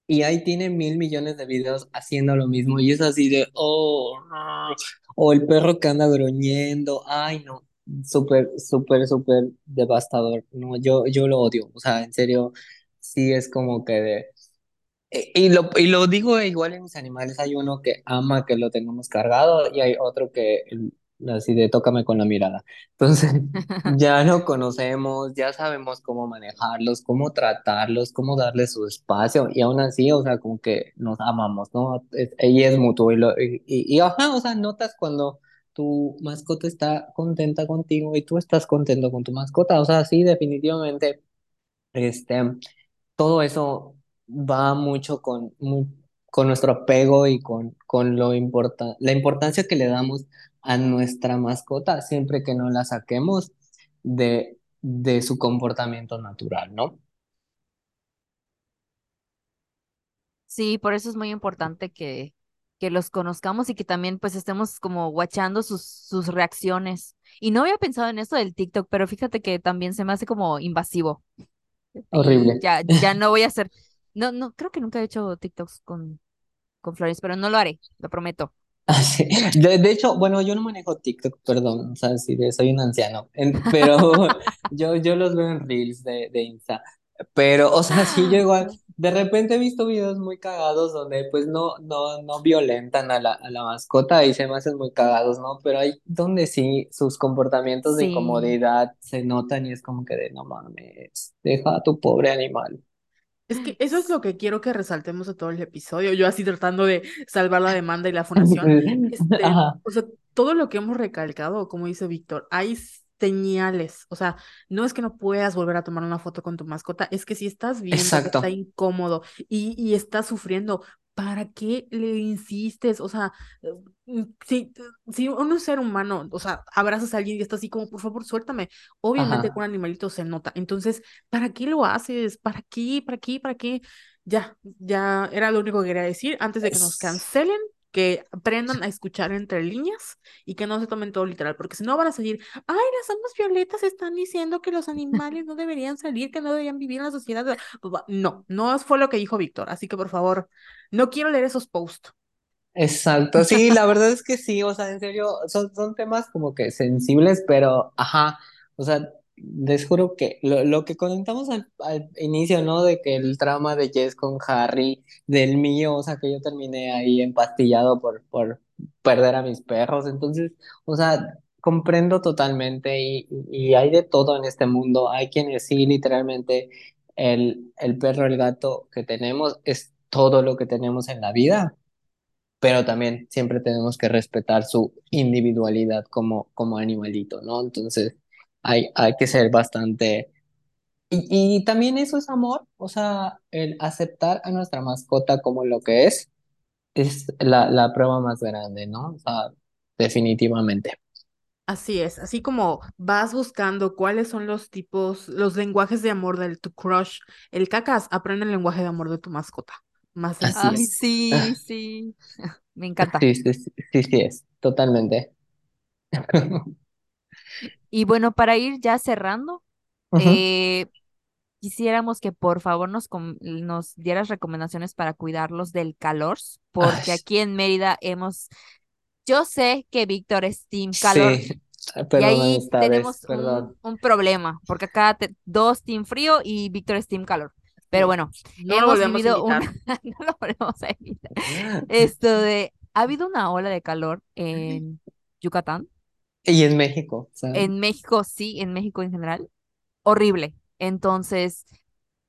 Y ahí tiene mil millones de videos haciendo lo mismo. Y es así de, oh, no. O el perro que anda gruñendo. Ay, no. Súper, súper, súper devastador. No, yo, yo lo odio. O sea, en serio, sí es como que de, y y lo, y lo digo igual en mis animales, hay uno que ama que lo tengamos cargado y hay otro que así de tócame con la mirada. Entonces, ya lo conocemos, ya sabemos cómo manejarlos, cómo tratarlos, cómo darles su espacio y aún así, o sea, como que nos amamos, ¿no? Es, y es mutuo y, lo, y, y, y, ajá, o sea, notas cuando tu mascota está contenta contigo y tú estás contento con tu mascota, o sea, sí, definitivamente, este todo eso va mucho con, mu- con nuestro apego y con, con lo importa, la importancia que le damos a nuestra mascota siempre que no la saquemos de, de su comportamiento natural, ¿no? Sí, por eso es muy importante que, que los conozcamos y que también pues estemos como watchando sus, sus reacciones. Y no había pensado en esto del TikTok, pero fíjate que también se me hace como invasivo. Horrible. ya, ya no voy a hacer, no, no, creo que nunca he hecho TikToks con, con Flores, pero no lo haré, lo prometo. Ah, sí. De, de hecho, bueno, yo no manejo TikTok, perdón, o sea, sí, de- soy un anciano, En- pero yo, yo los veo en Reels de, de Insta, pero, o sea, sí, yo igual, de repente he visto videos muy cagados donde pues no, no, no violentan a la, a la mascota y se me hacen muy cagados, ¿no? Pero hay donde sí sus comportamientos de incomodidad se notan y es como que de, no mames, deja a tu pobre animal. Es que eso es lo que quiero que resaltemos de todo el episodio. Yo así tratando de salvar la demanda y la fundación. Este, o sea, todo lo que hemos recalcado, como dice Víctor, hay señales. O sea, no es que no puedas volver a tomar una foto con tu mascota, es que si estás viendo que está incómodo y, y está sufriendo, ¿para qué le insistes? O sea, eh, si, si un ser humano, o sea, abrazas a alguien y está así como, por favor, suéltame. Obviamente con ajá. un animalito se nota. Entonces, ¿Para qué lo haces? ¿Para qué? ¿Para qué? ¿Para qué? Ya, ya era lo único que quería decir antes de que nos cancelen, que aprendan a escuchar entre líneas y que no se tomen todo literal, porque si no van a salir, ay, las almas violetas están diciendo que los animales no deberían salir, que no deberían vivir en la sociedad. No, no fue lo que dijo Víctor, así que por favor, no quiero leer esos posts. Exacto, sí, la verdad es que sí, o sea, en serio, son, son temas como que sensibles, pero, ajá, o sea, les juro que lo, lo que comentamos al, al inicio, ¿no? De que el trama de Jess con Harry, del mío, o sea, que yo terminé ahí empastillado por, por perder a mis perros, entonces, o sea, comprendo totalmente y, y hay de todo en este mundo, hay quienes sí, literalmente, el, el perro, el gato que tenemos es todo lo que tenemos en la vida pero también siempre tenemos que respetar su individualidad como, como animalito, ¿no? Entonces hay, hay que ser bastante... Y, y también eso es amor, o sea, el aceptar a nuestra mascota como lo que es, es la, la prueba más grande, ¿no? O sea, definitivamente. Así es, así como vas buscando cuáles son los tipos, los lenguajes de amor de tu crush, el cacas, aprende el lenguaje de amor de tu mascota. Más. Ay, es. sí, sí, me encanta. Sí, sí, sí, sí, sí es, totalmente. Y bueno, para ir ya cerrando, eh, quisiéramos que por favor nos, com- nos dieras recomendaciones para cuidarlos del calor, Ay, porque aquí en Mérida hemos, yo sé que Víctor es team calor sí, y perdón, ahí tenemos un, problema, porque acá te- dos team frío y Víctor es team calor. Pero bueno, No hemos vivido una, no lo volvemos a evitar. Esto de, ha habido una ola de calor en Yucatán, Y en México, ¿sabes? en México sí, en México en general, horrible. Entonces,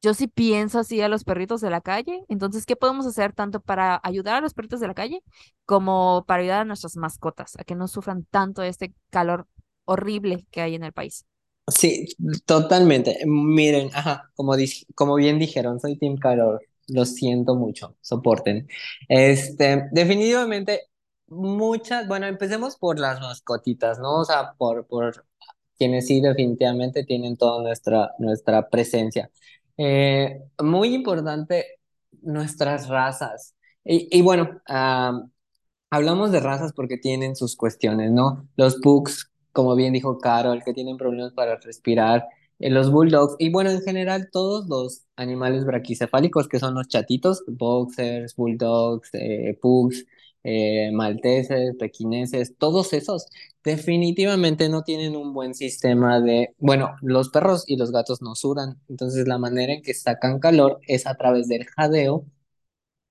yo sí pienso así a los perritos de la calle. Entonces, ¿qué podemos hacer tanto para ayudar a los perritos de la calle como para ayudar a nuestras mascotas a que no sufran tanto este calor horrible que hay en el país? Sí, totalmente. Miren, ajá, como, como bien dijeron, soy Team Calor. Lo siento mucho, soporten. Este, definitivamente, muchas, bueno, empecemos por las mascotitas, ¿no? O sea, por, por quienes sí definitivamente tienen toda nuestra, nuestra presencia. Eh, muy importante, nuestras razas. Y, y bueno, ah, Hablamos de razas porque tienen sus cuestiones, ¿no? Los pugs, como bien dijo Carol, que tienen problemas para respirar, eh, los bulldogs y bueno, en general todos los animales braquicefálicos que son los chatitos, boxers, bulldogs, eh, pugs, eh, malteses, pequineses, todos esos definitivamente no tienen un buen sistema de, bueno, los perros y los gatos no sudan, entonces la manera en que sacan calor es a través del jadeo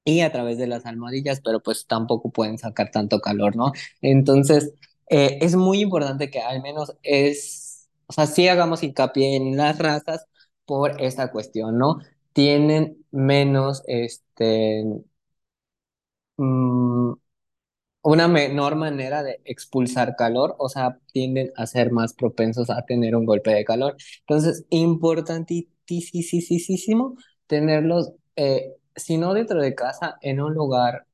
y a través de las almohadillas, pero pues tampoco pueden sacar tanto calor, ¿no? Entonces, eh, es muy importante que al menos es, o sea, sí hagamos hincapié en las razas por esta cuestión, ¿no? Tienen menos, este, mm, una menor manera de expulsar calor, o sea, tienden a ser más propensos a tener un golpe de calor. Entonces, importantísimo tenerlos, eh, si no dentro de casa, en un lugar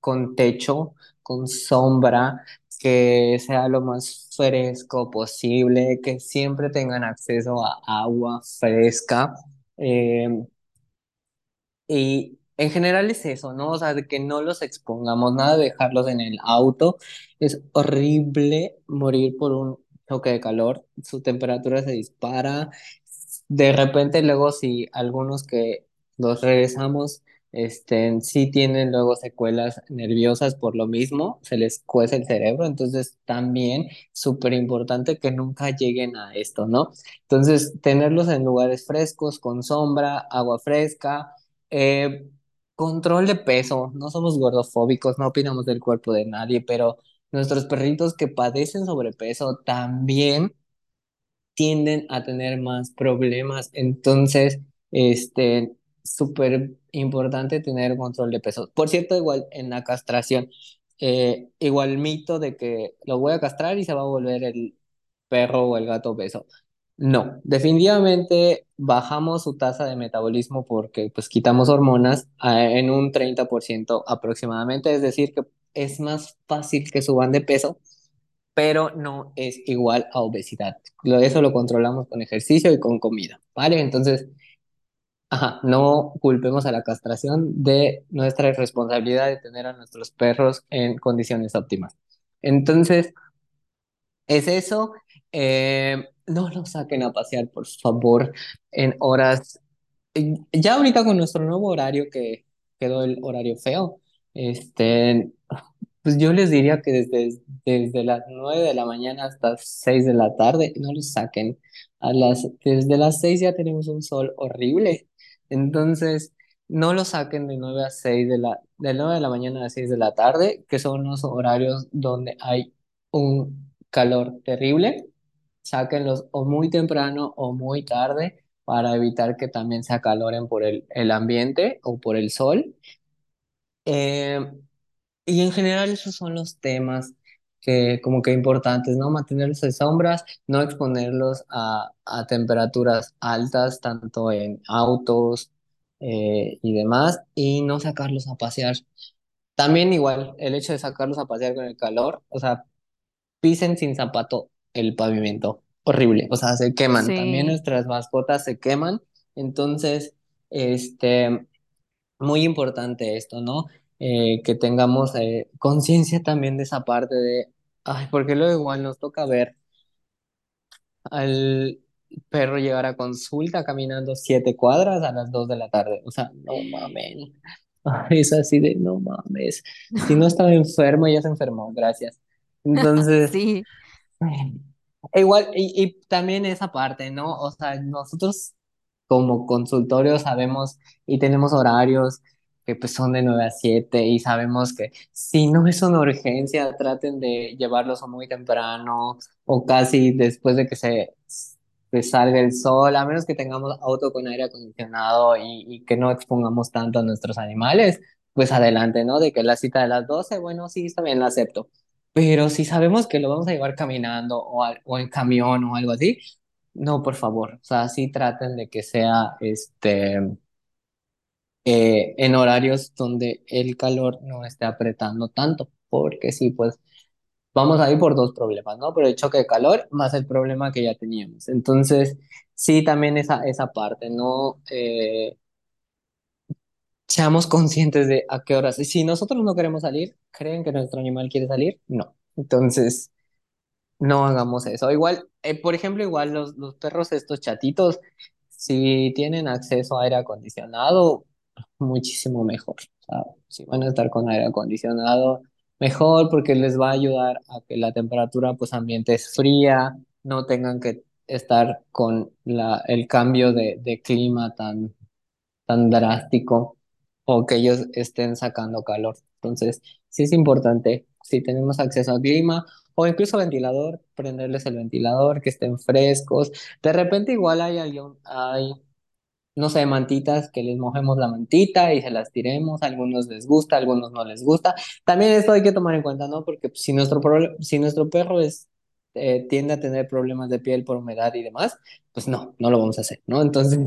con techo, con sombra, que sea lo más fresco posible, que siempre tengan acceso a agua fresca. eh, y en general es eso, ¿no? O sea, de que no los expongamos, nada de dejarlos en el auto. Es horrible morir por un choque de calor, su temperatura se dispara. De repente luego si algunos que los regresamos, este, sí tienen luego secuelas nerviosas por lo mismo, se les cuece el cerebro, entonces también súper importante que nunca lleguen a esto, ¿no? Entonces, tenerlos en lugares frescos, con sombra, agua fresca eh, control de peso, no somos gordofóbicos, no opinamos del cuerpo de nadie, pero nuestros perritos que padecen sobrepeso también tienden a tener más problemas. Entonces, este, súper importante tener control de peso. Por cierto, igual en la castración, eh, igual mito de que lo voy a castrar y se va a volver el perro o el gato obeso. No, definitivamente bajamos su tasa de metabolismo porque pues quitamos hormonas en un 30% aproximadamente, es decir, que es más fácil que suban de peso pero no es igual a obesidad. Eso lo controlamos con ejercicio y con comida, ¿vale? Entonces, ajá, no culpemos a la castración de nuestra responsabilidad de tener a nuestros perros en condiciones óptimas. Entonces, es eso. Eh, no los saquen a pasear, por favor, en horas. Ya ahorita con nuestro nuevo horario que quedó el horario feo, este, pues yo les diría que desde, desde las 9 de la mañana hasta 6 de la tarde no los saquen. A las, desde las 6 ya tenemos un sol horrible. Entonces, no los saquen de 9 a 6 de la, de 9 de la mañana a 6 de la tarde, que son los horarios donde hay un calor terrible. Sáquenlos o muy temprano o muy tarde para evitar que también se acaloren por el, el ambiente o por el sol. Eh, y en general esos son los temas que como que importantes, ¿no? Mantenerlos en sombras, no exponerlos a, a temperaturas altas, tanto en autos eh, y demás, y no sacarlos a pasear. También igual el hecho de sacarlos a pasear con el calor, o sea, pisen sin zapato el pavimento, horrible, o sea, se queman, también nuestras mascotas se queman, entonces, este muy importante esto, ¿no? Eh, que tengamos eh, conciencia también de esa parte de, ay, porque luego igual nos toca ver al, perro llegar a consulta caminando siete cuadras a las dos de la tarde. O sea, no mames. Es así de, no mames. Si no estaba enfermo, ya se enfermó, gracias. Entonces, Sí, igual, y, y también esa parte, ¿no? O sea, nosotros como consultorio sabemos y tenemos horarios que pues son de 9 a 7 y sabemos que si no es una urgencia, traten de llevarlos muy temprano o casi después de que se, se salga el sol, a menos que tengamos auto con aire acondicionado y, y que no expongamos tanto a nuestros animales, pues adelante, ¿no? De que la cita de las 12 bueno, sí, está bien, la acepto. Pero si sabemos que lo vamos a llevar caminando o, al- o en camión o algo así, no, por favor. O sea, sí traten de que sea este eh, en horarios donde el calor no esté apretando tanto, porque sí, pues vamos a ir por dos problemas, ¿no? Por el choque de calor más el problema que ya teníamos. Entonces, sí, también esa, esa parte, ¿no? Eh, seamos conscientes de a qué horas. Y si nosotros no queremos salir, ¿creen que nuestro animal quiere salir? No. Entonces, No hagamos eso. Igual, eh, por ejemplo, igual los, los perros estos chatitos, si tienen acceso a aire acondicionado, muchísimo mejor. Si van a estar con aire acondicionado, mejor porque les va a ayudar a que la temperatura pues ambiente es fría, no tengan que estar con la, el cambio de, de clima tan tan drástico o que ellos estén sacando calor. Entonces, sí es importante, si tenemos acceso al clima o incluso ventilador, prenderles el ventilador, que estén frescos. De repente igual hay algún, hay no sé, mantitas, que les mojemos la mantita y se las tiremos, a algunos les gusta, a algunos no les gusta. También esto hay que tomar en cuenta, ¿no? Porque si nuestro, si nuestro perro es, eh, tiende a tener problemas de piel por humedad y demás, pues no, no lo vamos a hacer, ¿no? Entonces,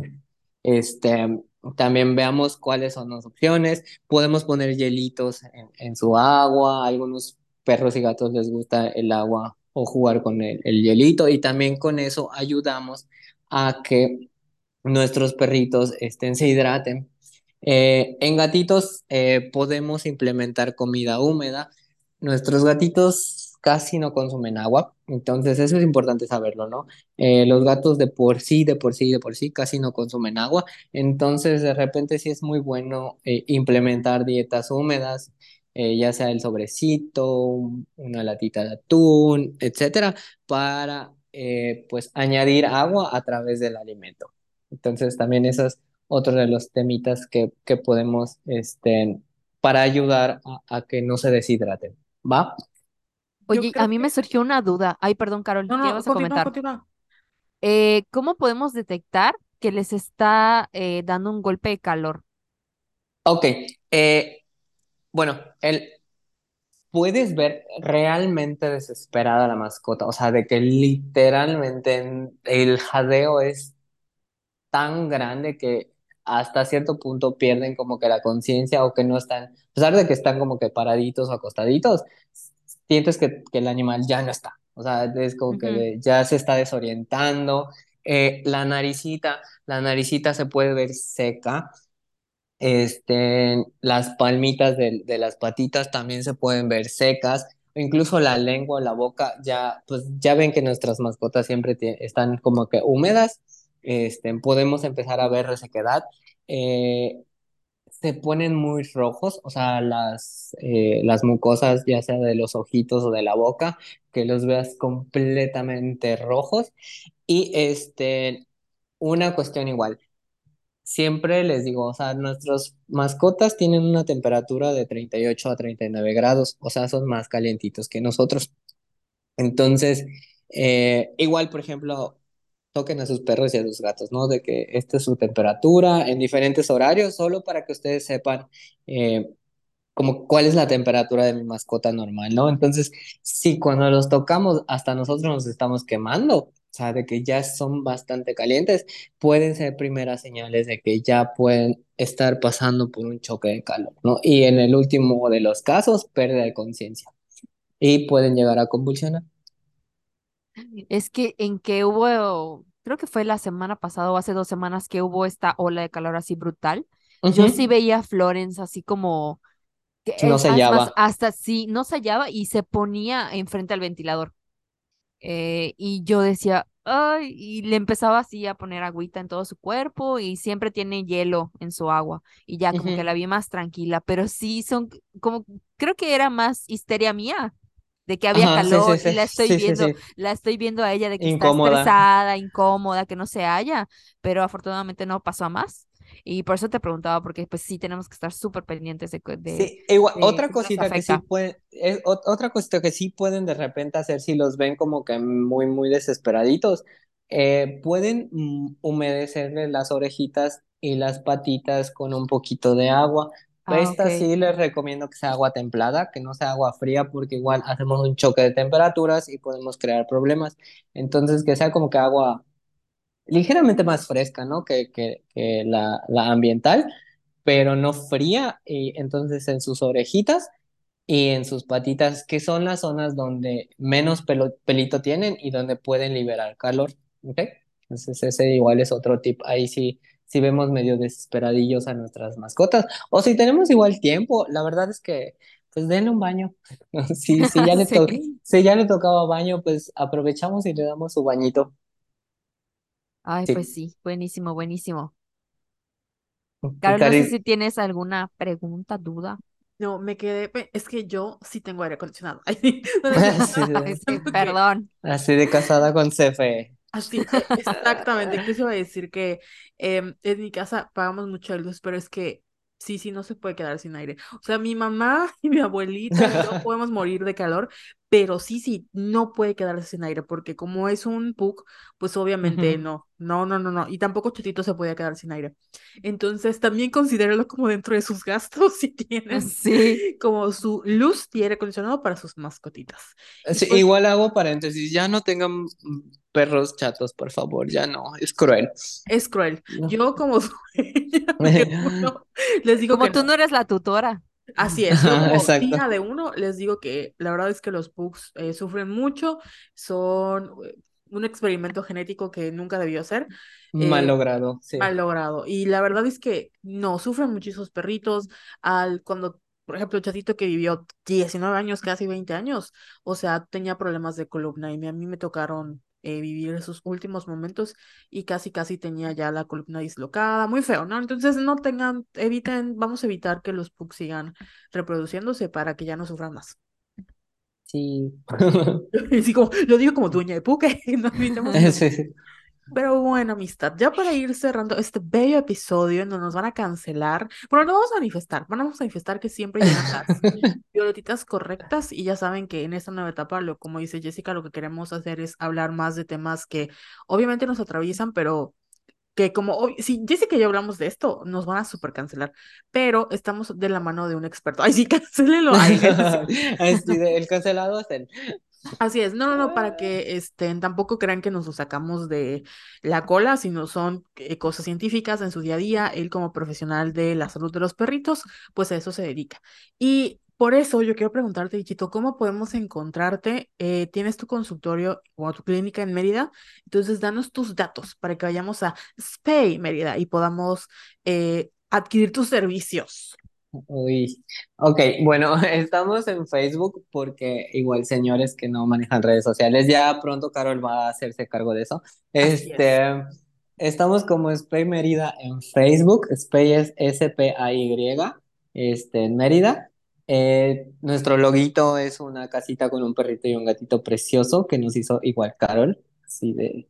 este, también veamos cuáles son las opciones. Podemos poner hielitos en, su agua, algunos perros y gatos les gusta el agua o jugar con el, el hielito y también con eso ayudamos a que nuestros perritos estén, se hidraten. Eh, en gatitos eh, podemos implementar comida húmeda. Nuestros gatitos casi no consumen agua, entonces eso es importante saberlo, ¿no? Eh, los gatos de por sí, de por sí, de por sí casi no consumen agua, entonces de repente sí es muy bueno eh, implementar dietas húmedas, eh, ya sea el sobrecito, un- una latita de atún, etcétera, para pues añadir agua a través del alimento. Entonces también eso es otro de los temitas que, que podemos, este, para ayudar a, a que no se deshidraten. ¿Va? Oye, a mí me surgió una duda. Ay, perdón, Carol, No, ¿qué no, vas a comentar? continúa. Eh, ¿cómo podemos detectar que les está eh, dando un golpe de calor? Ok. eh, bueno, el, puedes ver realmente desesperada la mascota, o sea, de que literalmente el jadeo es tan grande que hasta cierto punto pierden como que la conciencia o que no están, a pesar de que están como que paraditos o acostaditos, sientes que, que el animal ya no está. O sea, es como que Ujú. de- ya se está desorientando. Eh, la naricita, la naricita se puede ver seca. Este, las palmitas de, de las patitas también se pueden ver secas. Incluso la lengua, la boca, ya, pues ya ven que nuestras mascotas siempre están como que húmedas. Este, podemos empezar a ver resequedad. Eh, se ponen muy rojos, o sea, las, eh, las mucosas, ya sea de los ojitos o de la boca, que los veas completamente rojos. Y este, una cuestión igual, siempre les digo, o sea, nuestros mascotas tienen una temperatura de 38 a 39 grados, o sea, son más calientitos que nosotros. Entonces, eh, igual, por ejemplo, toquen a sus perros y a sus gatos, ¿no? De que esta es su temperatura en diferentes horarios, solo para que ustedes sepan eh, como cuál es la temperatura de mi mascota normal, ¿no? Entonces, si cuando los tocamos hasta nosotros nos estamos quemando, o sea, de que ya son bastante calientes, pueden ser primeras señales de que ya pueden estar pasando por un choque de calor, ¿no? Y en el último de los casos, pérdida de conciencia y pueden llegar a convulsionar. Es que en que hubo, creo que fue la semana pasada o hace dos semanas que hubo esta ola de calor así brutal. Yo sí veía a Florence así como, que No se más, llama. hasta sí, no se hallaba y se ponía enfrente al ventilador. Eh, y yo decía, Ay, y le empezaba así a poner agüita en todo su cuerpo y siempre tiene hielo en su agua y ya como que la vi más tranquila, pero sí son como, creo que era más histeria mía de que había Ajá, sí, sí, calor y sí, la estoy sí, sí, viendo, sí, la estoy viendo a ella de que está incómoda. estresada, incómoda, que no se halla, pero afortunadamente no pasó a más y por eso te preguntaba porque pues sí tenemos que estar súper pendientes de, de, Sí, igual, de otra cosita que sí pueden, es, ot- otra cosita que sí pueden de repente hacer si los ven como que muy, muy desesperaditos, eh, pueden humedecerle las orejitas y las patitas con un poquito de agua. Ah, Esta ok. sí les recomiendo que sea agua templada, que no sea agua fría, porque igual hacemos un choque de temperaturas y podemos crear problemas. Entonces, que sea como que agua ligeramente más fresca, ¿no? Que, que, que la, la ambiental, pero no fría. Y entonces en sus orejitas y en sus patitas, que son las zonas donde menos pelo- pelito tienen y donde pueden liberar calor, ¿ok? Entonces ese igual es otro tip. Ahí sí, sí vemos medio desesperadillos a nuestras mascotas. O si tenemos igual tiempo, la verdad es que... Pues denle un baño. Si, si ya le Sí. si ya le tocaba baño, pues aprovechamos y le damos su bañito. Ay, pues Sí. buenísimo, buenísimo. ¿Qué Carol, no sé si tienes alguna pregunta, duda. No, me quedé, es que yo sí tengo aire acondicionado. Ay, no, no sí, perdón. así de casada con CFE. Así, exactamente. Incluso iba a decir que em, en mi casa pagamos mucha luz, pero es que sí, sí, no se puede quedar sin aire. O sea, mi mamá y mi abuelita yo podemos morir de calor, pero sí, sí, no puede quedarse sin aire, porque como es un PUC, pues obviamente no, no, no, no, no. Y tampoco Chotito se podía quedar sin aire. Entonces, también considéralo como dentro de sus gastos si tienen Sí. como su luz y aire acondicionado para sus mascotitas. Y Sí, pues igual hago paréntesis, ya no tengan mm, perros chatos, por favor, ya no, es cruel. es cruel. Yo como les digo Como que tú no. no eres la tutora. Así es, como tía de uno, les digo que la verdad es que los pugs eh, sufren mucho, son eh, un experimento genético que nunca debió ser. Mal eh, logrado, sí. mal logrado. Y la verdad es que no, sufren muchísimos perritos. Al, cuando, por ejemplo, el chatito que vivió 19 años, casi 20 años, o sea, tenía problemas de columna y a mí me tocaron eh, vivir esos últimos momentos y casi, casi tenía ya la columna dislocada, muy feo, ¿no? Entonces no tengan, eviten, vamos a evitar que los pugs sigan reproduciéndose para que ya no sufran más. Sí. Así como, lo digo como dueña de pug, no evitemos que Sí, sí. Pero bueno, amistad, ya para ir cerrando este bello episodio en donde nos van a cancelar, bueno, no vamos a manifestar, vamos a manifestar que siempre llegan las violetitas correctas y ya saben que en esta nueva etapa, lo, como dice Jessica, lo que queremos hacer es hablar más de temas que obviamente nos atraviesan, pero que como, ob- si Jessica y yo hablamos de esto, nos van a super cancelar, pero estamos de la mano de un experto. Ay, sí, cancélenlo a él. Así de, el cancelado es él. Así es, no, no, no, para que estén, tampoco crean que nos lo sacamos de la cola, sino son eh, cosas científicas en su día a día. Él como profesional de la salud de los perritos, pues a eso se dedica. Y por eso yo quiero preguntarte, Dichito, ¿cómo podemos encontrarte? Eh, ¿tienes tu consultorio o tu clínica en Mérida? Entonces, danos tus datos para que vayamos a Spay Mérida y podamos eh, adquirir tus servicios. Uy, ok, bueno, estamos en Facebook porque igual señores que no manejan redes sociales, ya pronto Carol va a hacerse cargo de eso. Así es. Este, estamos como Spay Mérida en Facebook, Spay es S-P-A-Y, este, en Mérida. Eh, nuestro loguito es una casita con un perrito y un gatito precioso que nos hizo igual Carol, así de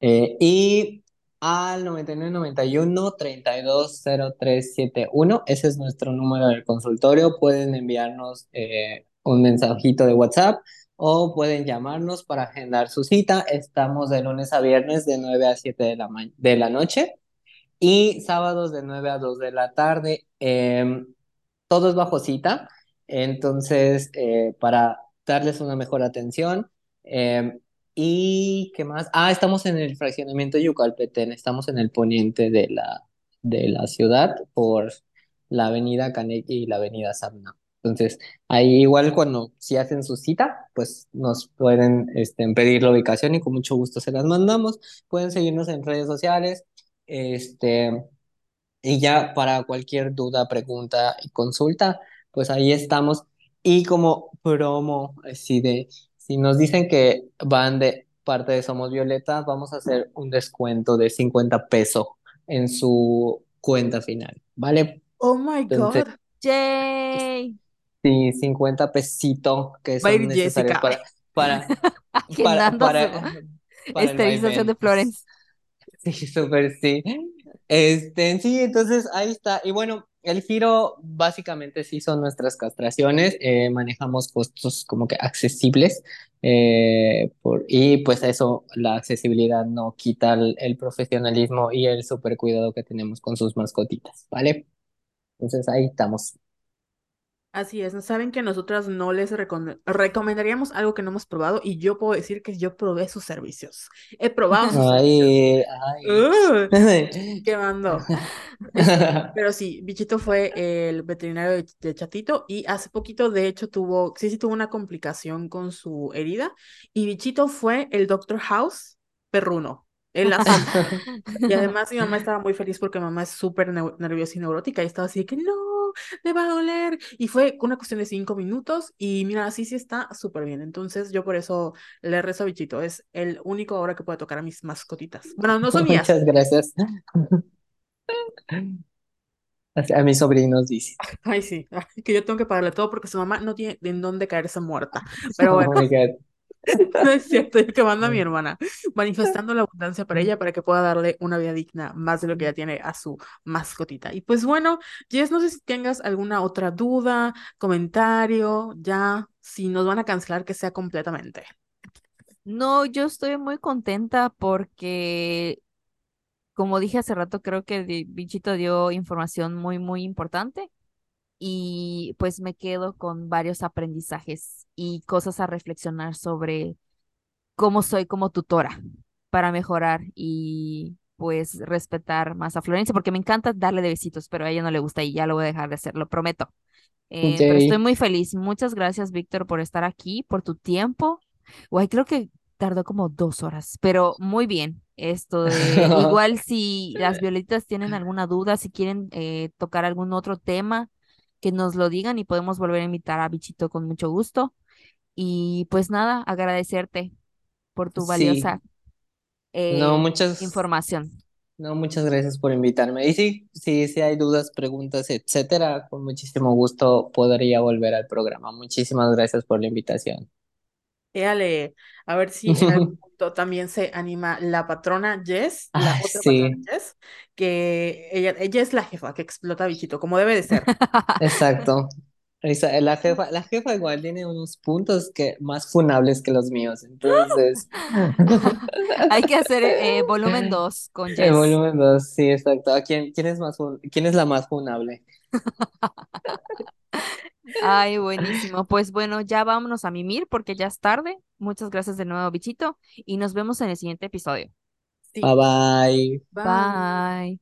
eh, y al 9991 320371, ese es nuestro número del consultorio. Pueden enviarnos eh, un mensajito de WhatsApp o pueden llamarnos para agendar su cita. Estamos de lunes a viernes de 9 a 7 de la, de la noche y sábados de 9 a 2 de la tarde. Em, todo es bajo cita, entonces eh, para darles una mejor atención. eh, ¿y qué más? Ah, estamos en el fraccionamiento Yucalpetén, estamos en el poniente de la, de la ciudad por la avenida Canequi y la avenida Sabna. Entonces, ahí igual cuando si hacen su cita, pues nos pueden este, pedir la ubicación y con mucho gusto se las mandamos. Pueden seguirnos en redes sociales. Este, y ya para cualquier duda, pregunta y consulta, pues ahí estamos. Y como promo, así de, si nos dicen que van de parte de Somos Violeta, vamos a hacer un descuento de 50 pesos en su cuenta final, ¿vale? Oh my Entonces, God. ¡Yay! sí, 50 pesitos que Va a son ir necesarios Jessica. para, para, para, para, para esterilización de. Florence. Sí, súper sí. Este, sí, entonces ahí está. Y bueno, el giro básicamente sí son nuestras castraciones. eh, manejamos costos como que accesibles. eh, y pues eso, la accesibilidad no quita el, el profesionalismo y el super cuidado que tenemos con sus mascotitas, ¿vale? Entonces ahí estamos. Así es, saben que nosotras no les recom- recomendaríamos algo que no hemos probado y yo puedo decir que yo probé sus servicios. He probado sus servicios. Ay, ¡Ugh! ay. quemando. Este, pero sí, Bichito fue el veterinario de, Chatito y hace poquito, de hecho, tuvo, sí, sí tuvo una complicación con su herida y Bichito fue el Doctor House perruno. Él la. Y además mi mamá estaba muy feliz porque mamá es súper nerviosa y neurótica y estaba así de que no, le va a doler. Y fue una cuestión de cinco minutos y mira, así sí está súper bien. Entonces yo por eso le rezo a Bichito. Es el único ahora que puede tocar a mis mascotitas. Bueno, no son mías. Muchas gracias. A mis sobrinos dice. Ay, sí, que yo tengo que pagarle todo porque su mamá no tiene en dónde caerse muerta. Pero Oh bueno, my God. no es cierto, yo que mando a mi hermana, manifestando la abundancia para ella para que pueda darle una vida digna más de lo que ya tiene a su mascotita. Y pues bueno, Jess, no sé si tengas alguna otra duda, comentario, ya, si nos van a cancelar, que sea completamente. No, yo estoy muy contenta porque, como dije hace rato, creo que Bichito dio información muy, muy importante y pues me quedo con varios aprendizajes y cosas a reflexionar sobre cómo soy como tutora para mejorar y pues respetar más a Florencia, porque me encanta darle de besitos, pero a ella no le gusta y ya lo voy a dejar de hacer, lo prometo. Eh, pero estoy muy feliz. Muchas gracias, Víctor, por estar aquí, por tu tiempo. Guay, creo que tardó como dos horas, pero muy bien. Esto de, igual si las violetas tienen alguna duda, si quieren eh, tocar algún otro tema, que nos lo digan y podemos volver a invitar a Bichito con mucho gusto. Y pues nada, agradecerte por tu Sí. valiosa No, eh, muchas, información. no, muchas gracias por invitarme. Y sí, sí, si hay dudas, preguntas, etcétera, con muchísimo gusto podría volver al programa. Muchísimas gracias por la invitación. Éale, a ver si en algún punto también se anima la patrona Jess, la Ay, otra patrona sí, Jess, que ella, ella es la jefa que explota a Bichito, como debe de ser. exacto. Esa- La jefa, la jefa igual tiene unos puntos que más funables que los míos. Entonces, Hay que hacer eh, volumen 2 con el Jess. volumen 2, sí, exacto. ¿A quién, quién es más fun- quién es la más funable? Ay, buenísimo. Pues bueno, ya vámonos a mimir porque ya es tarde. Muchas gracias de nuevo, Bichito, y nos vemos en el siguiente episodio. Sí, Bye bye. bye. Bye.